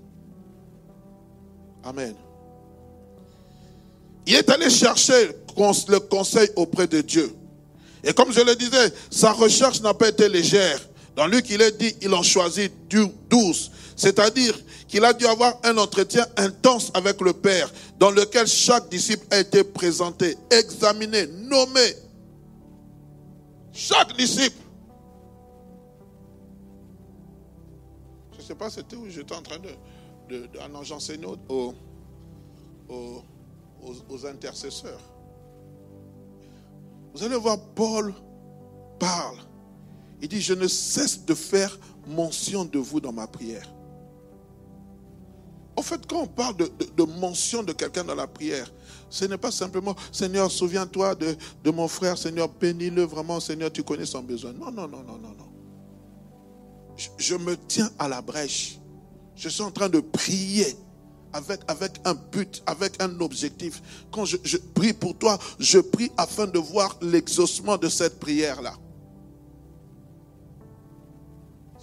Amen. Il est allé chercher le conseil auprès de Dieu. Et comme je le disais, sa recherche n'a pas été légère. Dans Luc, il est dit, il en choisit douze. C'est-à-dire, qu'il a dû avoir un entretien intense avec le Père, dans lequel chaque disciple a été présenté, examiné, nommé. Chaque disciple. Je ne sais pas c'était où j'étais en train de, de, j'enseignais aux, aux, aux intercesseurs. Vous allez voir, Paul parle. Il dit, je ne cesse de faire mention de vous dans ma prière. En fait, quand on parle de, mention de quelqu'un dans la prière, ce n'est pas simplement Seigneur, souviens-toi de, mon frère, Seigneur, bénis-le vraiment, Seigneur, tu connais son besoin. Non, non, non, non, non, non. Je, me tiens à la brèche. Je suis en train de prier avec, un but, avec un objectif. Quand je, je prie pour toi, je prie afin de voir l'exaucement de cette prière-là.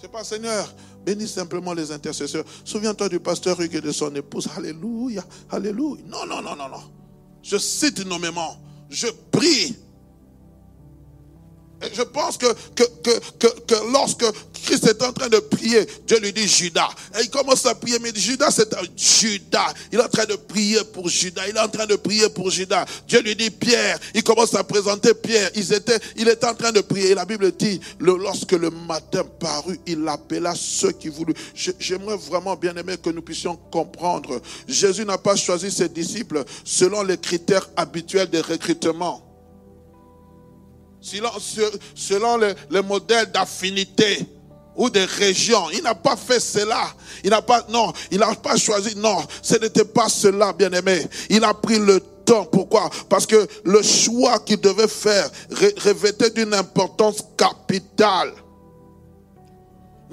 C'est pas Seigneur, Bénis simplement les intercesseurs. Souviens-toi du pasteur Hugues et de son épouse. Alléluia. Alléluia. Non, non, non, non, non. Je cite nommément. Je prie je pense que, que, que, que, lorsque Christ est en train de prier, Dieu lui dit Judas. Et il commence à prier, mais Judas, c'est un Judas. Il est en train de prier pour Judas. Il est en train de prier pour Judas. Dieu lui dit Pierre. Il commence à présenter Pierre. Ils étaient, il était en train de prier. Et la Bible dit, lorsque le matin parut, il appela ceux qui voulaient. J'aimerais vraiment bien aimer que nous puissions comprendre. Jésus n'a pas choisi ses disciples selon les critères habituels de recrutement selon, le, modèle d'affinité ou de région. Il n'a pas fait cela. Il n'a pas, non, il n'a pas choisi. Non, ce n'était pas cela, bien aimé. Il a pris le temps. Pourquoi? Parce que le choix qu'il devait faire revêtait d'une importance capitale.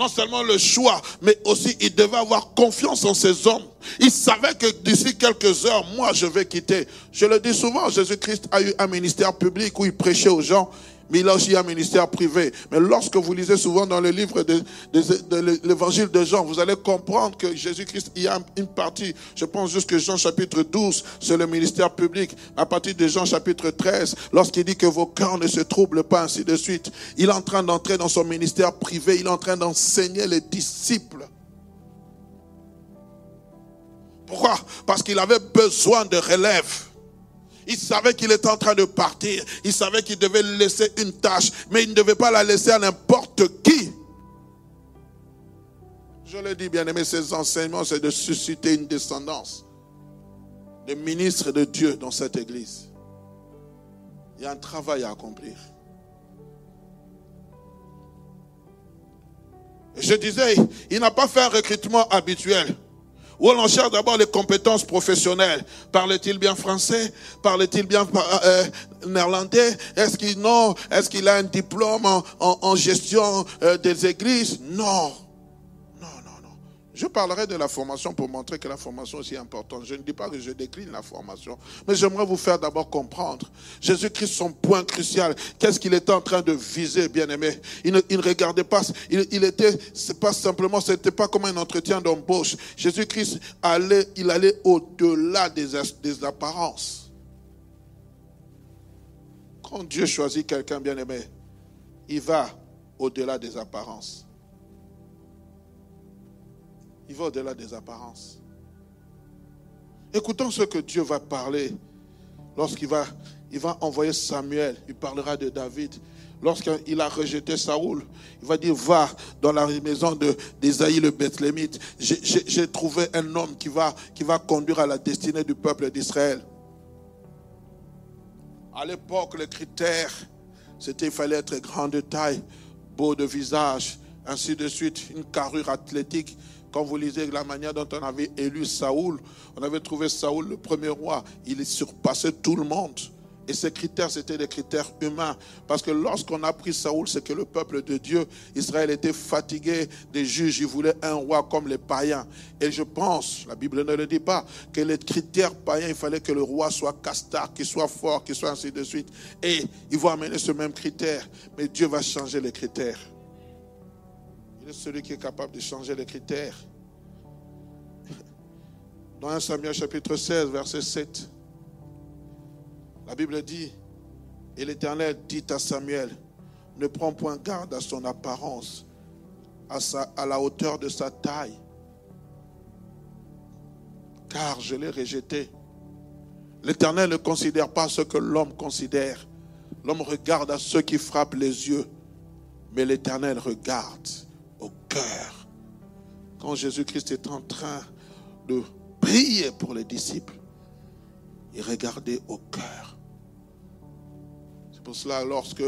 Non seulement le choix, mais aussi il devait avoir confiance en ses hommes. Il savait que d'ici quelques heures, moi, je vais quitter. Je le dis souvent, Jésus-Christ a eu un ministère public où il prêchait aux gens mais il a un ministère privé. Mais lorsque vous lisez souvent dans le livre de, l'évangile de Jean, vous allez comprendre que Jésus-Christ, y a une partie, je pense jusque Jean chapitre 12, c'est le ministère public. À partir de Jean chapitre 13, lorsqu'il dit que vos cœurs ne se troublent pas, ainsi de suite, il est en train d'entrer dans son ministère privé, il est en train d'enseigner les disciples. Pourquoi? Parce qu'il avait besoin de relève. Il savait qu'il était en train de partir. Il savait qu'il devait laisser une tâche, mais il ne devait pas la laisser à n'importe qui. Je le dis, bien aimé, ces enseignements, c'est de susciter une descendance de ministres de Dieu dans cette église. Il y a un travail à accomplir. Je disais, il n'a pas fait un recrutement habituel. Où l'on cherche d'abord les compétences professionnelles. Parle-t-il bien français? Parle-t-il bien euh, néerlandais? Est-ce qu'il non? Est-ce qu'il a un diplôme en, gestion euh, des églises? Non. Je parlerai de la formation pour montrer que la formation est aussi importante. Je ne dis pas que je décline la formation, mais j'aimerais vous faire d'abord comprendre. Jésus-Christ, son point crucial, qu'est-ce qu'il était en train de viser, bien aimé il ne, regardait pas, il, il était, c'est pas simplement, c'était pas comme un entretien d'embauche. Jésus-Christ allait, il allait au-delà des, apparences. Quand Dieu choisit quelqu'un, bien aimé, il va au-delà des apparences. Il va au-delà des apparences. Écoutons ce que Dieu va parler lorsqu'il va, il va envoyer Samuel. Il parlera de David. Lorsqu'il a rejeté Saoul, il va dire, va dans la maison d'Isaïe le Bethlémite. J'ai trouvé un homme qui va, qui va conduire à la destinée du peuple d'Israël. À l'époque, le critère, c'était qu'il fallait être grand de taille, beau de visage, ainsi de suite, une carrure athlétique. Quand vous lisez la manière dont on avait élu Saoul, on avait trouvé Saoul le premier roi. Il surpassait tout le monde. Et ces critères, c'était des critères humains. Parce que lorsqu'on a pris Saoul, c'est que le peuple de Dieu, Israël, était fatigué des juges. Il voulait un roi comme les païens. Et je pense, la Bible ne le dit pas, que les critères païens, il fallait que le roi soit castard, qu'il soit fort, qu'il soit ainsi de suite. Et ils vont amener ce même critère. Mais Dieu va changer les critères. Il est celui qui est capable de changer les critères. Dans 1 Samuel chapitre 16, verset 7, la Bible dit, et l'Éternel dit à Samuel, ne prends point garde à son apparence, à, à la hauteur de sa taille, car je l'ai rejeté. L'Éternel ne considère pas ce que l'homme considère. L'homme regarde à ceux qui frappent les yeux, mais l'Éternel regarde cœur. Quand Jésus-Christ est en train de prier pour les disciples, il regardait au cœur. C'est pour cela, lorsque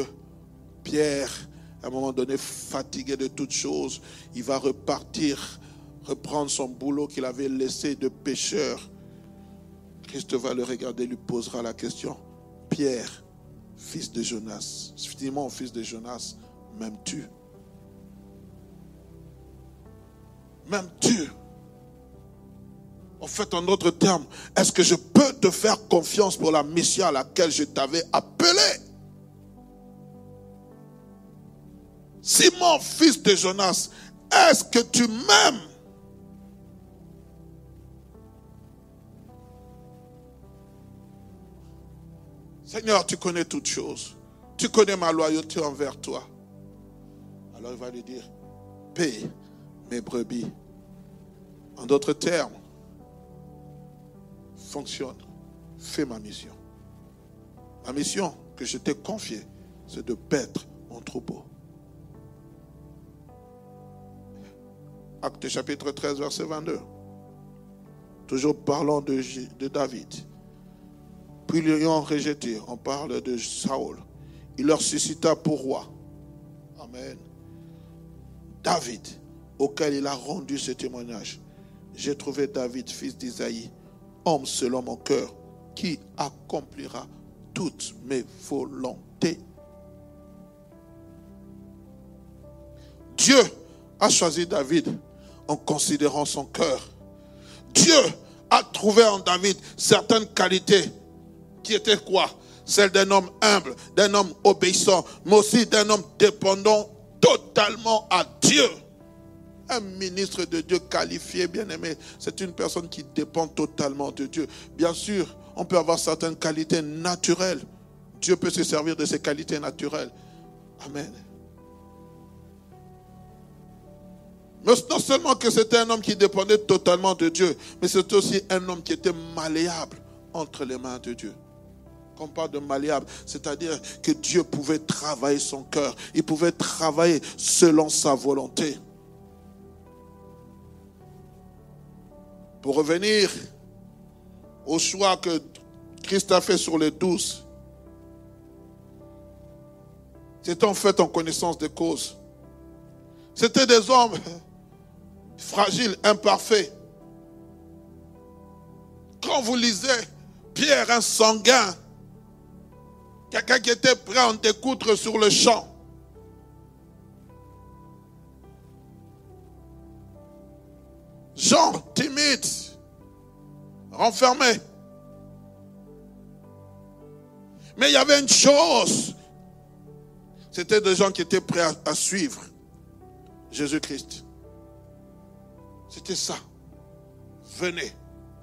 Pierre, à un moment donné, fatigué de toutes choses, il va repartir, reprendre son boulot qu'il avait laissé de pêcheur. Christ va le regarder, lui posera la question Pierre, fils de Jonas, Finalement, fils de Jonas, m'aimes-tu? Même tu En fait, en d'autres termes, est-ce que je peux te faire confiance pour la mission à laquelle je t'avais appelé? Simon, fils de Jonas, est-ce que tu m'aimes? Seigneur, tu connais toutes choses. Tu connais ma loyauté envers toi. Alors il va lui dire, paie mes brebis. En d'autres termes, fonctionne, fais ma mission. La mission que je t'ai confiée, c'est de paître mon troupeau. Acte chapitre 13, verset 22. Toujours parlant de, David. Puis l'ayant rejeté, on parle de Saul. Il leur suscita pour roi. Amen. David, auquel il a rendu ce témoignage. J'ai trouvé David, fils d'Isaïe, homme selon mon cœur, qui accomplira toutes mes volontés. Dieu a choisi David en considérant son cœur. Dieu a trouvé en David certaines qualités qui étaient quoi? Celles d'un homme humble, d'un homme obéissant, mais aussi d'un homme dépendant totalement à Dieu. Ministre de Dieu qualifié, bien aimé, c'est une personne qui dépend totalement de Dieu. Bien sûr, on peut avoir certaines qualités naturelles. Dieu peut se servir de ces qualités naturelles. Amen. Mais non seulement que c'était un homme qui dépendait totalement de Dieu, mais c'était aussi un homme qui était malléable entre les mains de Dieu. Quand on parle de malléable, c'est-à-dire que Dieu pouvait travailler son cœur, il pouvait travailler selon sa volonté. Pour revenir au choix que Christ a fait sur les douze, c'était en fait en connaissance des causes. C'était des hommes fragile, imparfait. Quand vous lisez Pierre, un sanguin, quelqu'un qui était prêt à en découdre sur le champ, timides, renfermés. Mais il y avait une chose. C'était des gens qui étaient prêts à, suivre Jésus-Christ. C'était ça. Venez,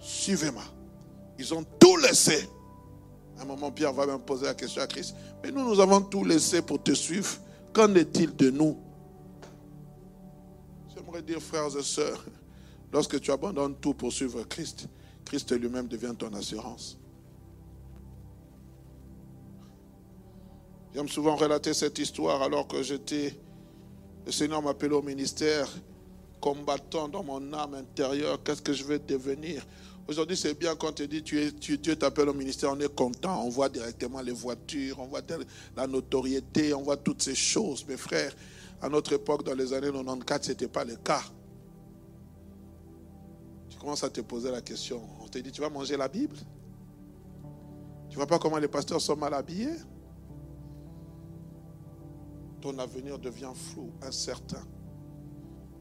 suivez-moi. Ils ont tout laissé. À un moment, Pierre va même poser la question à Christ. Mais nous, nous avons tout laissé pour te suivre. Qu'en est-il de nous? J'aimerais dire, frères et sœurs, lorsque tu abandonnes tout pour suivre Christ, Christ lui-même devient ton assurance. J'aime souvent relater cette histoire alors que j'étais, le Seigneur m'appelait au ministère, combattant dans mon âme intérieure, qu'est-ce que je vais devenir? Aujourd'hui, c'est bien quand tu dis, tu Dieu t'appelle au ministère, on est content, on voit directement les voitures, on voit la notoriété, on voit toutes ces choses. Mes frères, à notre époque, dans les années 94, ce n'était pas le cas. Commences à te poser la question. On te dit, tu vas manger la Bible? Tu vois pas comment les pasteurs sont mal habillés? Ton avenir devient flou, incertain.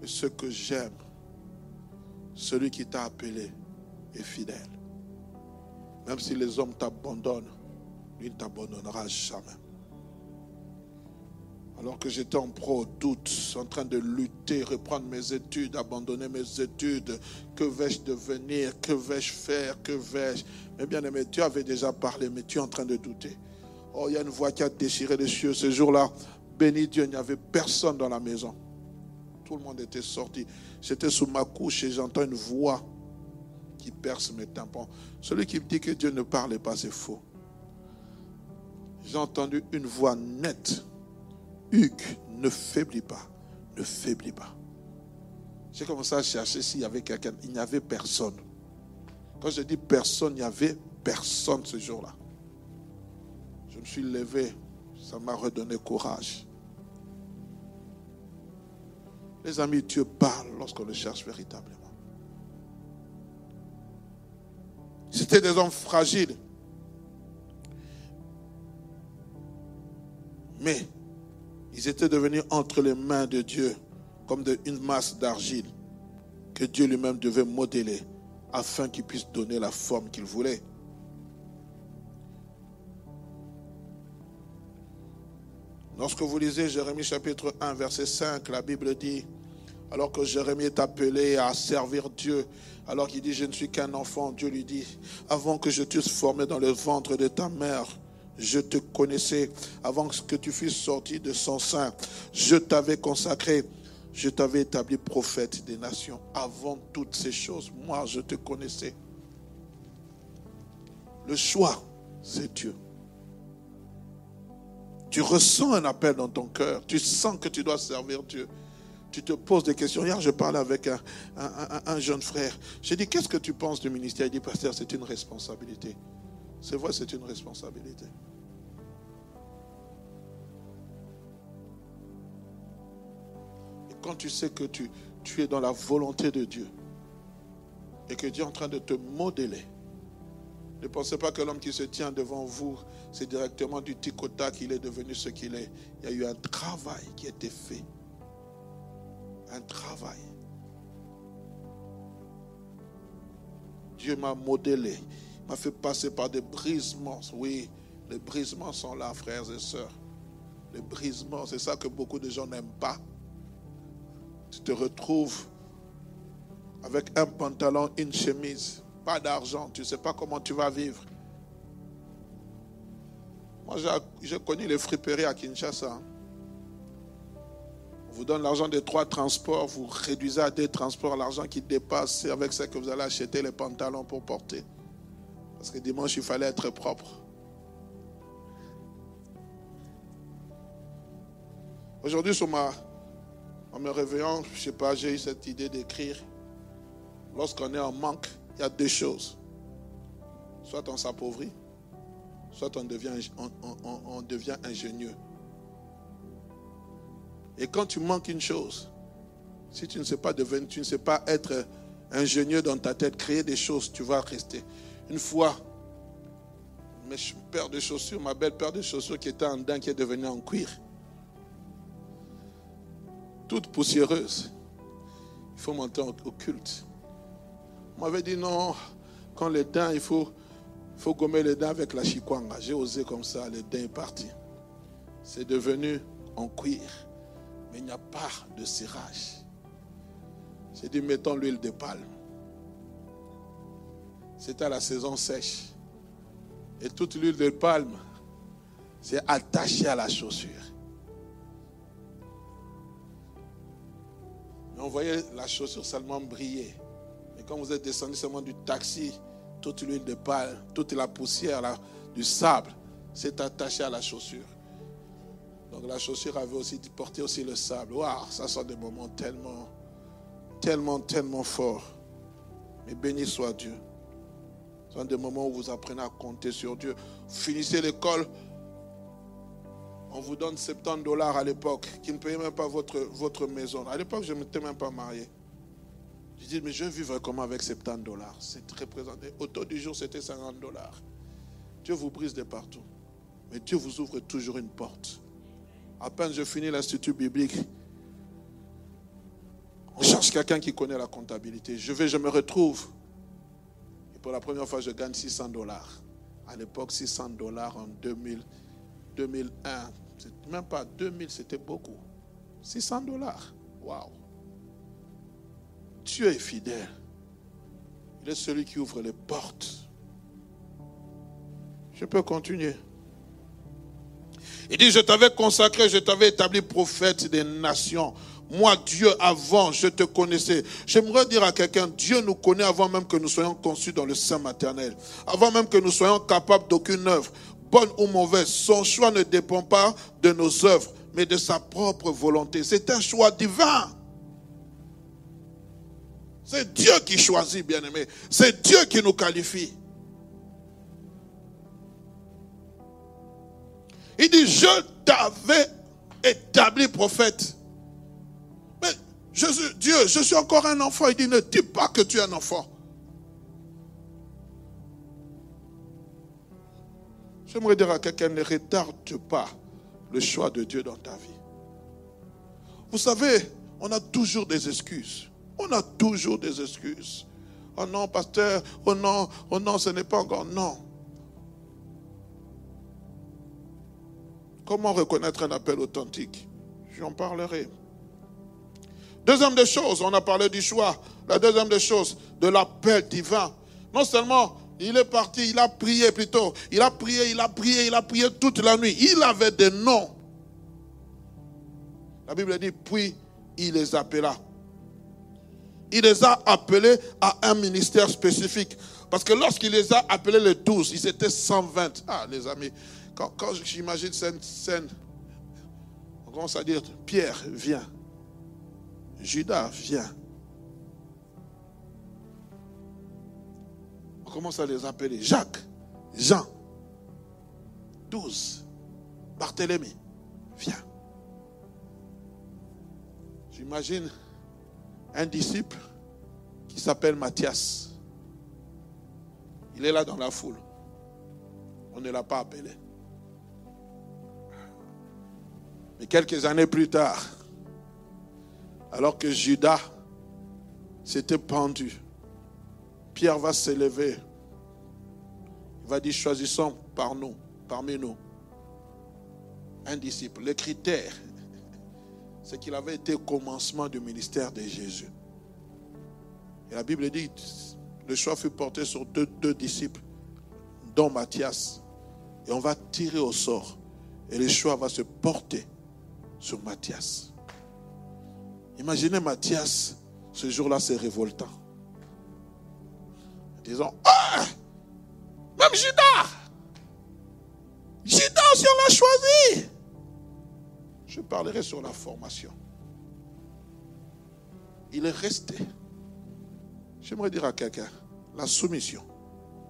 Et ce que j'aime, celui qui t'a appelé, est fidèle. Même si les hommes t'abandonnent, lui ne t'abandonnera jamais. Alors que j'étais en pro doute, en train de lutter, reprendre mes études, abandonner mes études, que vais-je devenir, que vais-je faire, que vais-je? Mais bien aimé, tu avais déjà parlé, mais tu es en train de douter. Oh, il y a une voix qui a déchiré les cieux ce jour-là. Béni Dieu, il n'y avait personne dans la maison. Tout le monde était sorti. J'étais sous ma couche et j'entends une voix qui perce mes tympans. Celui qui me dit que Dieu ne parle pas, c'est faux. J'ai entendu une voix nette. Hugues, ne faiblis pas. Ne faiblis pas. J'ai commencé à chercher s'il y avait quelqu'un. Il n'y avait personne. Quand je dis personne, il n'y avait personne ce jour-là. Je me suis levé. Ça m'a redonné courage. Les amis, Dieu parle lorsqu'on le cherche véritablement. C'était des hommes fragiles. Mais ils étaient devenus entre les mains de Dieu comme une masse d'argile que Dieu lui-même devait modeler afin qu'il puisse donner la forme qu'il voulait. Lorsque vous lisez Jérémie chapitre 1, verset 5, la Bible dit, alors que Jérémie est appelé à servir Dieu, alors qu'il dit, je ne suis qu'un enfant, Dieu lui dit, avant que je t'eusse formé dans le ventre de ta mère, je te connaissais. Avant que tu fusses sorti de son sein, je t'avais consacré, je t'avais établi prophète des nations. Avant toutes ces choses, moi, je te connaissais. Le choix, c'est Dieu. Tu ressens un appel dans ton cœur. Tu sens que tu dois servir Dieu tu te poses des questions. Hier, je parlais avec un, jeune frère. J'ai dit, qu'est-ce que tu penses du ministère? Il dit, pasteur, c'est une responsabilité. C'est vrai, c'est une responsabilité. Quand tu sais que tu, tu es dans la volonté de Dieu et que Dieu est en train de te modeler, ne pensez pas que l'homme qui se tient devant vous, c'est directement du ticota qu'il est devenu ce qu'il est. Il y a eu un travail qui a été fait un travail. Dieu m'a modélé, m'a fait passer par des brisements. Oui, les brisements sont là, frères et sœurs. Les brisements, c'est ça que beaucoup de gens n'aiment pas. Tu te retrouves avec un pantalon, une chemise, pas d'argent, tu ne sais pas comment tu vas vivre. Moi, j'ai connu les friperies à Kinshasa vous donne l'argent des trois transports, vous réduisez à deux transports l'argent qui dépasse, c'est avec ça que vous allez acheter les pantalons pour porter. Parce que dimanche, il fallait être propre. Aujourd'hui, sur ma, en me réveillant, je sais pas, j'ai eu cette idée d'écrire. Lorsqu'on est en manque, il y a deux choses. Soit on s'appauvrit, soit on devient, ingénieux. Et quand tu manques une chose, si tu ne sais pas devenir, tu ne sais pas être ingénieux dans ta tête, créer des choses, tu vas rester. Une fois, mes paires de chaussures, ma belle paire de chaussures qui était en dents, qui est devenue en cuir. Toute poussiéreuse. Il faut monter au culte. On m'avait dit non, quand les dents, il faut, gommer les dents avec la chikwanga. J'ai osé comme ça, les dents est parti. C'est devenu en cuir. Mais il n'y a pas de cirage. J'ai dit, mettons l'huile de palme. C'était la saison sèche. Et toute l'huile de palme s'est attachée à la chaussure. On voyait la chaussure seulement briller. Mais quand vous êtes descendu seulement du taxi, toute l'huile de palme, toute la poussière du sable s'est attachée à la chaussure. Donc la chaussure avait aussi porté aussi le sable. Waouh, ça sont des moments tellement, tellement, tellement forts. Mais béni soit Dieu. Ce sont des moments où vous apprenez à compter sur Dieu. finissez l'école, on vous donne 70 dollars à l'époque, qui ne payait même pas votre, maison. À l'époque, je ne m'étais même pas marié. Je dis, mais je vivrai comment avec 70 dollars? C'est représenté. Autour du jour, c'était 50 dollars. Dieu vous brise de partout. Mais Dieu vous ouvre toujours une porte. À peine je finis l'institut biblique, on cherche quelqu'un qui connaît la comptabilité. Je vais, je me retrouve pour la première fois, je gagne 600 dollars. À l'époque, 600 dollars en 2000, 2001. Même pas 2000, c'était beaucoup. 600 dollars. Waouh. Dieu est fidèle. Il est celui qui ouvre les portes. Je peux continuer. Il dit, je t'avais consacré, je t'avais établi prophète des nations. Moi, Dieu, avant, je te connaissais. J'aimerais dire à quelqu'un, Dieu nous connaît avant même que nous soyons conçus dans le sein maternel. Avant même que nous soyons capables d'aucune œuvre, bonne ou mauvaise. Son choix ne dépend pas de nos œuvres, mais de sa propre volonté. C'est un choix divin. C'est Dieu qui choisit, bien-aimé. C'est Dieu qui nous qualifie. Il dit, je t'avais établi prophète. Dieu, je suis encore un enfant. Il dit, ne dis pas que tu es un enfant. J'aimerais dire à quelqu'un, ne retarde pas le choix de Dieu dans ta vie. Vous savez, on a toujours des excuses. On a toujours des excuses. Oh non, pasteur, oh non, oh non, ce n'est pas encore. Non. Comment reconnaître un appel authentique? J'en parlerai. Deuxième des choses, on a parlé du choix. La deuxième des choses, de l'appel divin. Non seulement il est parti, il a prié plutôt. Il a prié, il a prié, il a prié toute la nuit. Il avait des noms. La Bible dit, puis il les appela. Il les a appelés à un ministère spécifique. Parce que lorsqu'il les a appelés les douze, ils étaient 120. Ah, les amis, quand, j'imagine cette scène, on commence à dire, Pierre, viens. Judas, viens. Commence à les appeler Jacques, Jean, 12, Barthélemy, viens. J'imagine un disciple qui s'appelle Matthias. Il est là dans la foule. On ne l'a pas appelé. Mais quelques années plus tard, alors que Judas s'était pendu, Pierre va s'élever. Il va dire, choisissons par nous, parmi nous, un disciple. Le critère, c'est qu'il avait été au commencement du ministère de Jésus. Et la Bible dit, le choix fut porté sur deux, disciples, dont Matthias. Et on va tirer au sort. Et le choix va se porter sur Matthias. Imaginez Matthias, ce jour-là, c'est révoltant. Disons, ah, même Judas, Judas, si on l'a choisi. Je parlerai sur la formation. Il est resté. J'aimerais dire à quelqu'un, la soumission,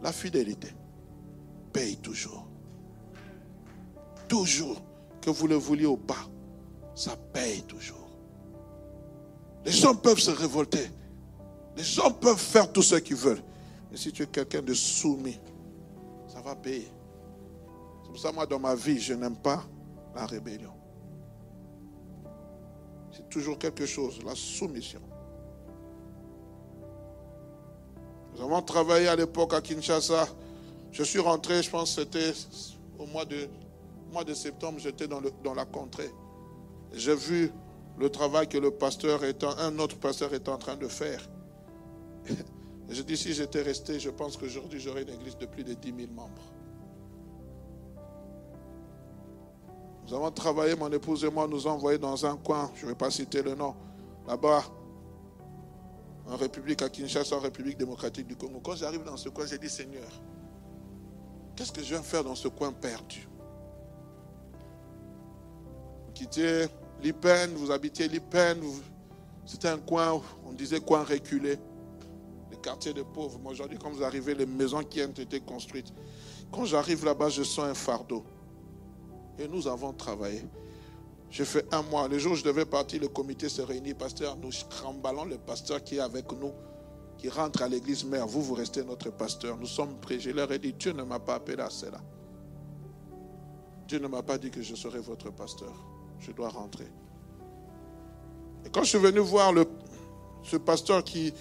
la fidélité paye toujours. Toujours, que vous le vouliez ou pas, ça paye toujours. Les gens peuvent se révolter. Les gens peuvent faire tout ce qu'ils veulent. Mais si tu es quelqu'un de soumis, ça va payer. C'est pour ça, moi, dans ma vie, je n'aime pas la rébellion. C'est toujours quelque chose, la soumission. Nous avons travaillé à l'époque à Kinshasa. Je suis rentré, je pense que c'était au mois de, septembre, j'étais dans, la contrée. J'ai vu le travail que le pasteur, un autre pasteur est en train de faire. Je dis, si j'étais resté, je pense qu'aujourd'hui, j'aurais une église de plus de 10 000 membres. Nous avons travaillé, mon épouse et moi, nous envoyé dans un coin, je ne vais pas citer le nom, là-bas, en République, à Kinshasa, en République démocratique du Congo. Quand j'arrive dans ce coin, j'ai dit, Seigneur, qu'est-ce que je viens faire dans ce coin perdu? Vous quittez Lipen, vous habitiez Lipen, c'était un coin, on disait coin reculé, les quartiers de pauvres. Moi, aujourd'hui, quand vous arrivez, les maisons qui ont été construites, quand j'arrive là-bas, je sens un fardeau. Et nous avons travaillé. J'ai fait un mois. Le jour où je devais partir, le comité se réunit. Pasteur, nous cramballons le pasteur qui est avec nous, qui rentre à l'église mère. Vous, vous restez notre pasteur. Nous sommes prêts. Je leur ai dit, Dieu ne m'a pas appelé à cela. Dieu ne m'a pas dit que je serai votre pasteur. Je dois rentrer. Et quand je suis venu voir ce pasteur qui,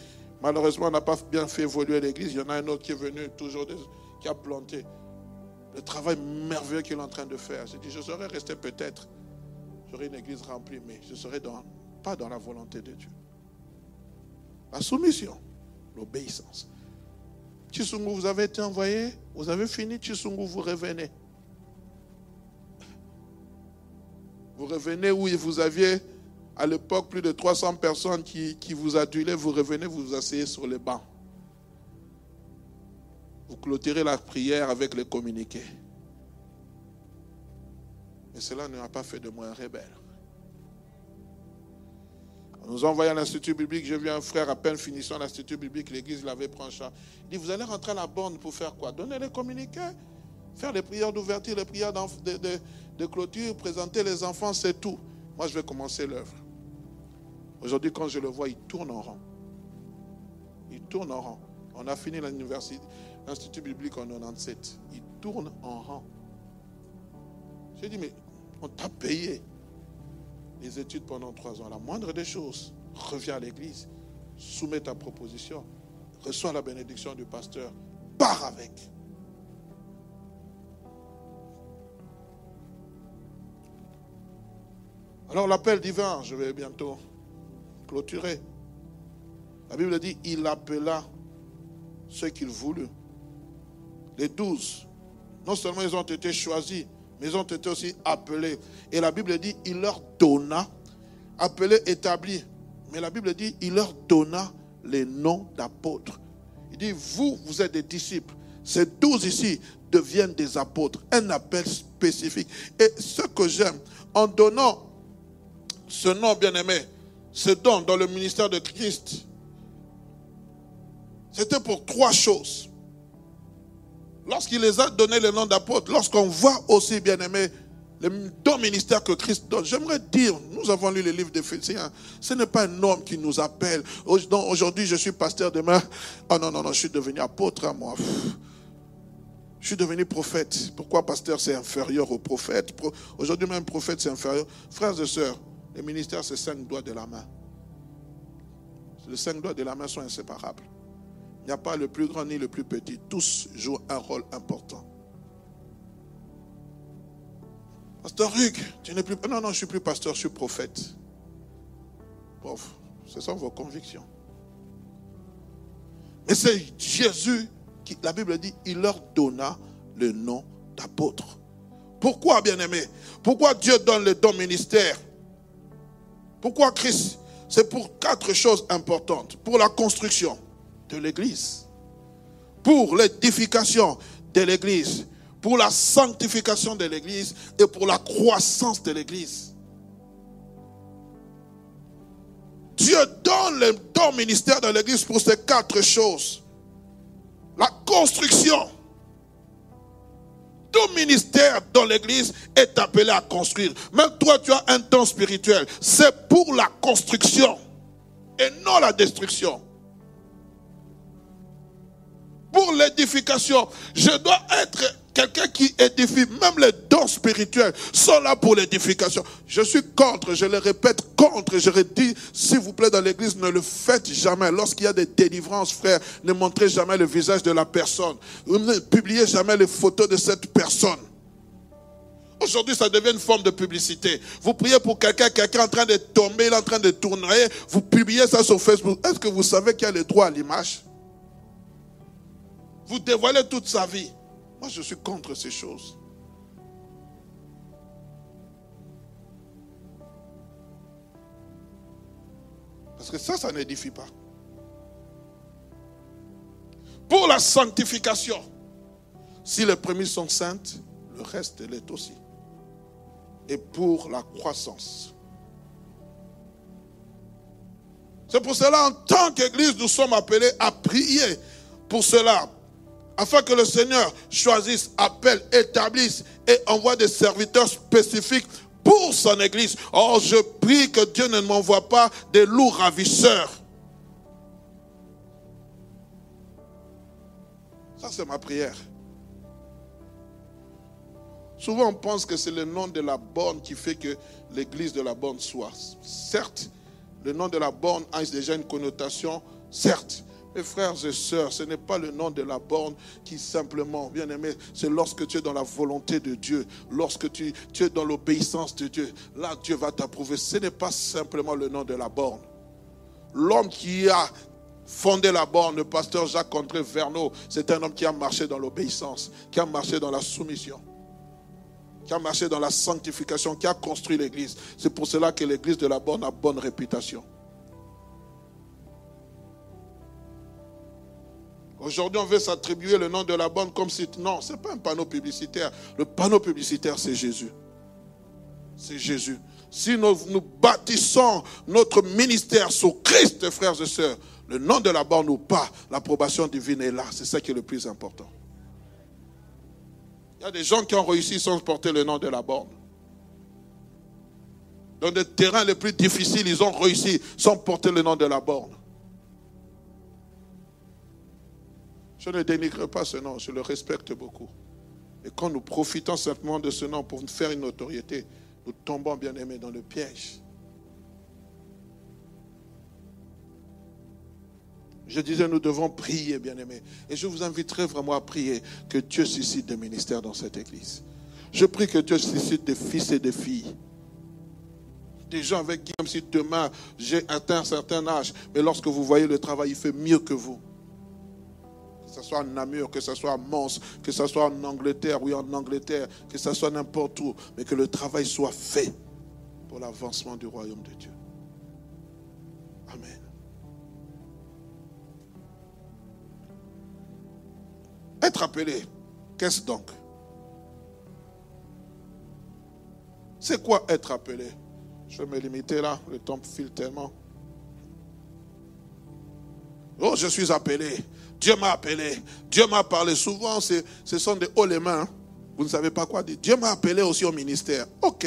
malheureusement, n'a pas bien fait évoluer l'église, il y en a un autre qui est venu toujours, qui a planté le travail merveilleux qu'il est en train de faire. J'ai dit, je serais resté peut-être, j'aurais une église remplie, mais je serais dans, pas dans la volonté de Dieu. La soumission, l'obéissance. Chisungu, vous avez été envoyé, vous avez fini, Chisungu, vous revenez. Vous revenez où vous aviez à l'époque plus de 300 personnes qui, qui vous adulaient, vous revenez, vous vous asseyez sur les bancs. Vous clôturez la prière avec les communiqués. Mais cela ne m'a pas fait de moi un rebelle. En nous envoyant à l'Institut biblique, j'ai vu un frère à peine finissant l'Institut biblique, l'église l'avait pris en charge. Il dit, vous allez rentrer à la borne pour faire quoi? Donner les communiqués, faire les prières d'ouverture, les prières de, de, clôture, présenter les enfants, c'est tout. Moi, je vais commencer l'œuvre. Aujourd'hui, quand je le vois, il tourne en rond. Il tourne en rond. On a fini l'université, l'Institut biblique en 97. Il tourne en rang. J'ai dit, mais on t'a payé les études pendant trois ans. La moindre des choses, reviens à l'église, soumets ta proposition, reçois la bénédiction du pasteur, pars avec. Alors l'appel divin, je vais bientôt clôturer. La Bible dit, il appela ceux qu'il voulut les douze, non seulement ils ont été choisis, mais ils ont été aussi appelés. Et la Bible dit, il leur donna, appelé, établi. Mais la Bible dit, il leur donna les noms d'apôtres. Il dit, vous, vous êtes des disciples. Ces douze ici deviennent des apôtres. Un appel spécifique. Et ce que j'aime, en donnant ce nom bien-aimé, ce don dans le ministère de Christ, c'était pour trois choses. Lorsqu'il les a donné le nom d'apôtre, lorsqu'on voit aussi, bien aimé, le don ministère que Christ donne. J'aimerais dire, nous avons lu le livre d'Éphésiens, ce n'est pas un homme qui nous appelle. Aujourd'hui, je suis pasteur, demain, oh non, non, non, je suis devenu apôtre à moi. Je suis devenu prophète. Pourquoi pasteur, c'est inférieur au prophète? Aujourd'hui, même prophète, c'est inférieur. Frères et sœurs, le ministère, c'est cinq doigts de la main. Les cinq doigts de la main sont inséparables. Il n'y a pas le plus grand ni le plus petit. Tous jouent un rôle important. Pasteur Hugues, tu n'es plus. Non, non, je suis plus pasteur, je suis prophète. Prof, ce sont vos convictions. Mais c'est Jésus qui, la Bible dit, il leur donna le nom d'apôtre. Pourquoi, bien-aimé? Pourquoi Dieu donne le don ministère? Pourquoi Christ? C'est pour quatre choses importantes. Pour la construction de l'Église, pour l'édification de l'Église, pour la sanctification de l'Église et pour la croissance de l'Église. Dieu donne le don ministère de l'Église pour ces quatre choses. La construction. Ministère dans l'Église est appelé à construire. Même toi, tu as un don spirituel. C'est pour la construction et non la destruction pour l'édification. Je dois être quelqu'un qui édifie, même les dons spirituels sont là pour l'édification. Je suis contre, je le répète, contre. Je redis, s'il vous plaît, dans l'église, ne le faites jamais. Lorsqu'il y a des délivrances, frère, ne montrez jamais le visage de la personne. Ne publiez jamais les photos de cette personne. Aujourd'hui, ça devient une forme de publicité. Vous priez pour quelqu'un, quelqu'un en train de tomber, il est en train de tourner, vous publiez ça sur Facebook. Est-ce que vous savez qu'il y a le droit à l'image? Vous dévoilez toute sa vie. Moi, je suis contre ces choses. Parce que ça, ça n'édifie pas. Pour la sanctification, si les prémices sont saintes, le reste l'est aussi et pour la croissance. C'est pour cela, en tant qu'Église, nous sommes appelés à prier pour cela, afin que le Seigneur choisisse, appelle, établisse et envoie des serviteurs spécifiques pour son Église. Oh, je prie que Dieu ne m'envoie pas des loups ravisseurs. Ça, c'est ma prière. Souvent, on pense que c'est le nom de la borne qui fait que l'église de la borne soit. Certes, le nom de la borne a déjà une connotation, certes. Frères et sœurs, ce n'est pas le nom de la borne qui simplement, bien aimé, c'est lorsque tu es dans la volonté de Dieu, lorsque tu, es dans l'obéissance de Dieu, là Dieu va t'approuver. Ce n'est pas simplement le nom de la borne. L'homme qui a fondé la borne, le pasteur Jacques-André Verneau, c'est un homme qui a marché dans l'obéissance, qui a marché dans la soumission qui a marché dans la sanctification, qui a construit l'église. C'est pour cela que l'église de la bonne a bonne réputation. Aujourd'hui, on veut s'attribuer le nom de la bonne comme si... Non, ce n'est pas un panneau publicitaire. Le panneau publicitaire, c'est Jésus. C'est Jésus. Si nous, nous, bâtissons notre ministère sur Christ, frères et sœurs, le nom de la bonne ou pas, l'approbation divine est là. C'est ça qui est le plus important. Il y a des gens qui ont réussi sans porter le nom de la borne. Dans des terrains les plus difficiles, ils ont réussi sans porter le nom de la borne. Je ne dénigre pas ce nom, je le respecte beaucoup. Et quand nous profitons simplement de ce nom pour faire une notoriété, nous tombons bien aimés dans le piège. Je disais, nous devons prier, bien-aimés. Et je vous inviterai vraiment à prier que Dieu suscite des ministères dans cette église. Je prie que Dieu suscite des fils et des filles. Des gens avec qui, même si demain j'ai atteint un certain âge, mais lorsque vous voyez le travail, il fait mieux que vous. Que ce soit en Namur, que ce soit à Mons, que ce soit en Angleterre, oui, en Angleterre, que ce soit n'importe où, mais que le travail soit fait pour l'avancement du royaume de Dieu. Amen. Être appelé, qu'est-ce donc? C'est quoi être appelé? Je vais me limiter là, le temps file tellement. Je suis appelé. Dieu m'a appelé. Dieu m'a parlé. Souvent, ce sont des hauts les mains. Vous ne savez pas quoi dire. Dieu m'a appelé aussi au ministère. Ok.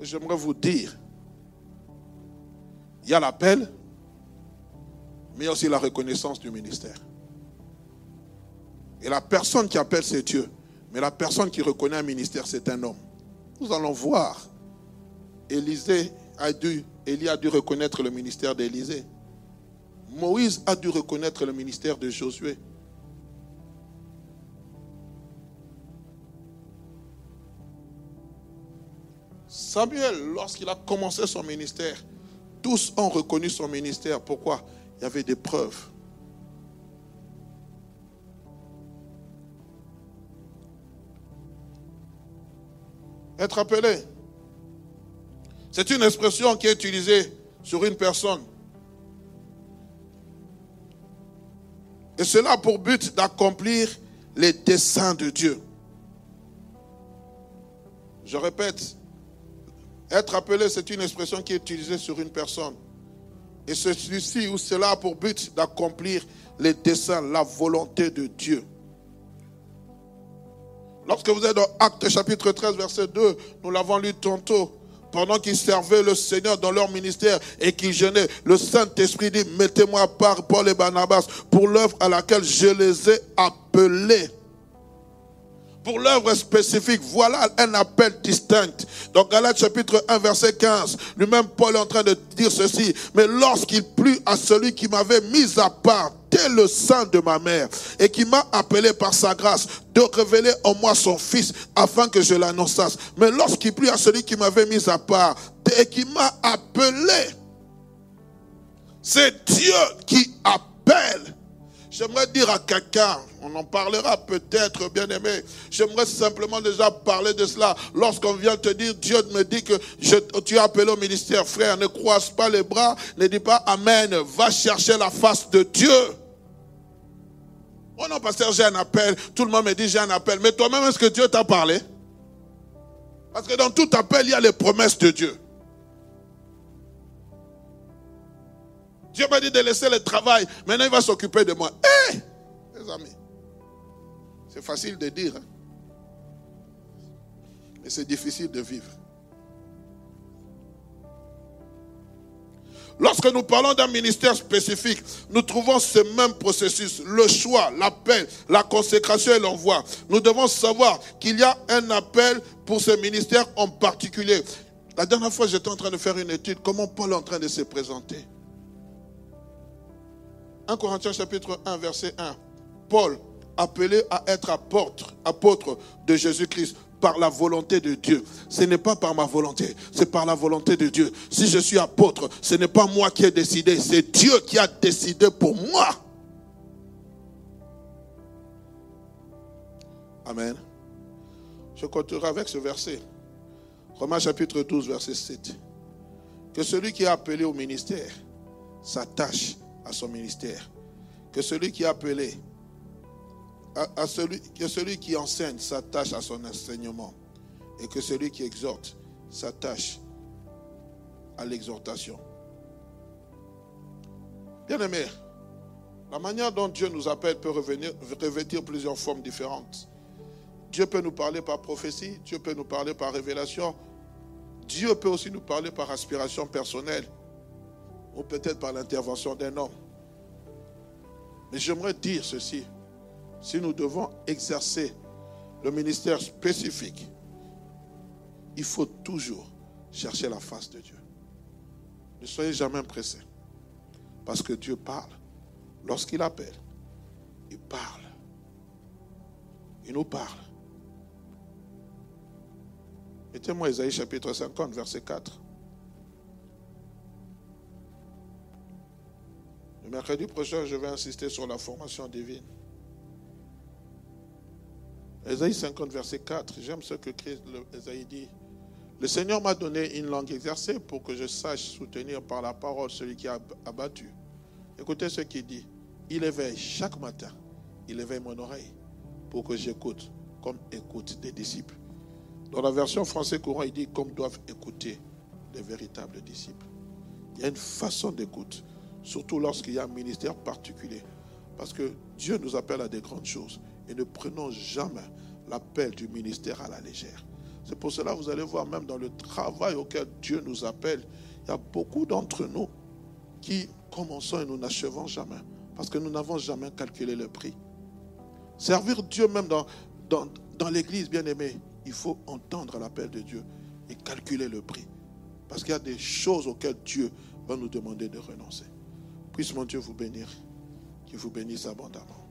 J'aimerais vous dire, il y a l'appel, mais il y a aussi la reconnaissance du ministère. Et la personne qui appelle, c'est Dieu. Mais la personne qui reconnaît un ministère, c'est un homme. Nous allons voir. Élisée a dû, Élie a dû reconnaître le ministère d'Élisée. Moïse a dû reconnaître le ministère de Josué. Samuel, lorsqu'il a commencé son ministère, tous ont reconnu son ministère. Pourquoi? Il y avait des preuves. Être appelé. C'est une expression qui est utilisée sur une personne. Et cela a pour but d'accomplir les desseins de Dieu. Je répète, être appelé, c'est une expression qui est utilisée sur une personne. Et celui-ci ou cela a pour but d'accomplir les desseins, la volonté de Dieu. Lorsque vous êtes dans Acte chapitre 13, verset 2, nous l'avons lu tantôt, pendant qu'ils servaient le Seigneur dans leur ministère et qu'ils jeûnaient, le Saint-Esprit dit, mettez-moi à part Paul et Barnabas pour l'œuvre à laquelle je les ai appelés pour l'œuvre spécifique. Voilà un appel distinct. Donc Galates chapitre 1 verset 15, lui-même Paul est en train de dire ceci. Mais lorsqu'il plut à celui qui m'avait mis à part dès le sein de ma mère et qui m'a appelé par sa grâce de révéler en moi son fils afin que je l'annonçasse. Mais lorsqu'il plut à celui qui m'avait mis à part et qui m'a appelé, c'est Dieu qui appelle. J'aimerais dire à quelqu'un, on en parlera peut-être, bien aimé. J'aimerais simplement déjà parler de cela. Lorsqu'on vient te dire, Dieu me dit que tu as appelé au ministère, frère, ne croise pas les bras, ne dis pas Amen, va chercher la face de Dieu. Oh non, pasteur, j'ai un appel. Tout le monde me dit, j'ai un appel. Mais toi-même, est-ce que Dieu t'a parlé? Parce que dans tout appel, il y a les promesses de Dieu. Dieu m'a dit de laisser le travail. Maintenant, il va s'occuper de moi. Hé, les amis. C'est facile de dire, hein. mais c'est difficile de vivre. Lorsque nous parlons d'un ministère spécifique, nous trouvons ce même processus, le choix, l'appel, la consécration et l'envoi. Nous devons savoir qu'il y a un appel pour ce ministère en particulier. La dernière fois, j'étais en train de faire une étude, comment Paul est en train de se présenter. 1 Corinthiens chapitre 1, verset 1. Paul, appelé à être apôtre, apôtre de Jésus-Christ par la volonté de Dieu. Ce n'est pas par ma volonté, c'est par la volonté de Dieu. Si je suis apôtre, ce n'est pas moi qui ai décidé, c'est Dieu qui a décidé pour moi. Amen. Je continuerai avec ce verset. Romains chapitre 12, verset 7. Que celui qui est appelé au ministère s'attache à son ministère. Que celui qui est appelé à, celui, que celui qui enseigne s'attache à son enseignement et que celui qui exhorte s'attache à l'exhortation. Bien aimé, la manière dont Dieu nous appelle peut revenir, revêtir plusieurs formes différentes. Dieu peut nous parler par prophétie, Dieu peut nous parler par révélation, Dieu peut aussi nous parler par aspiration personnelle ou peut-être par l'intervention d'un homme. Mais j'aimerais dire ceci si nous devons exercer le ministère spécifique, il faut toujours chercher la face de Dieu. Ne soyez jamais pressés. Parce que Dieu parle. Lorsqu'il appelle, il parle. Il nous parle. Mettez-moi Isaïe chapitre 50, verset 4. Mercredi prochain, je vais insister sur la formation divine. Ésaïe 50, verset 4. J'aime ce que Christ, Ésaïe dit. Le Seigneur m'a donné une langue exercée pour que je sache soutenir par la parole celui qui a abattu. Écoutez ce qu'il dit. Il éveille chaque matin, il éveille mon oreille pour que j'écoute comme écoute des disciples. Dans la version française courant, il dit comme doivent écouter les véritables disciples. Il y a une façon d'écoute, surtout lorsqu'il y a un ministère particulier. Parce que Dieu nous appelle à des grandes choses. Et ne prenons jamais l'appel du ministère à la légère. C'est pour cela que vous allez voir, même dans le travail auquel Dieu nous appelle, il y a beaucoup d'entre nous qui commençons et nous n'achevons jamais. Parce que nous n'avons jamais calculé le prix. Servir Dieu même dans, dans, dans l'église, bien aimé, il faut entendre l'appel de Dieu et calculer le prix. Parce qu'il y a des choses auxquelles Dieu va nous demander de renoncer. Puisse mon Dieu vous bénir, qu'il vous bénisse abondamment.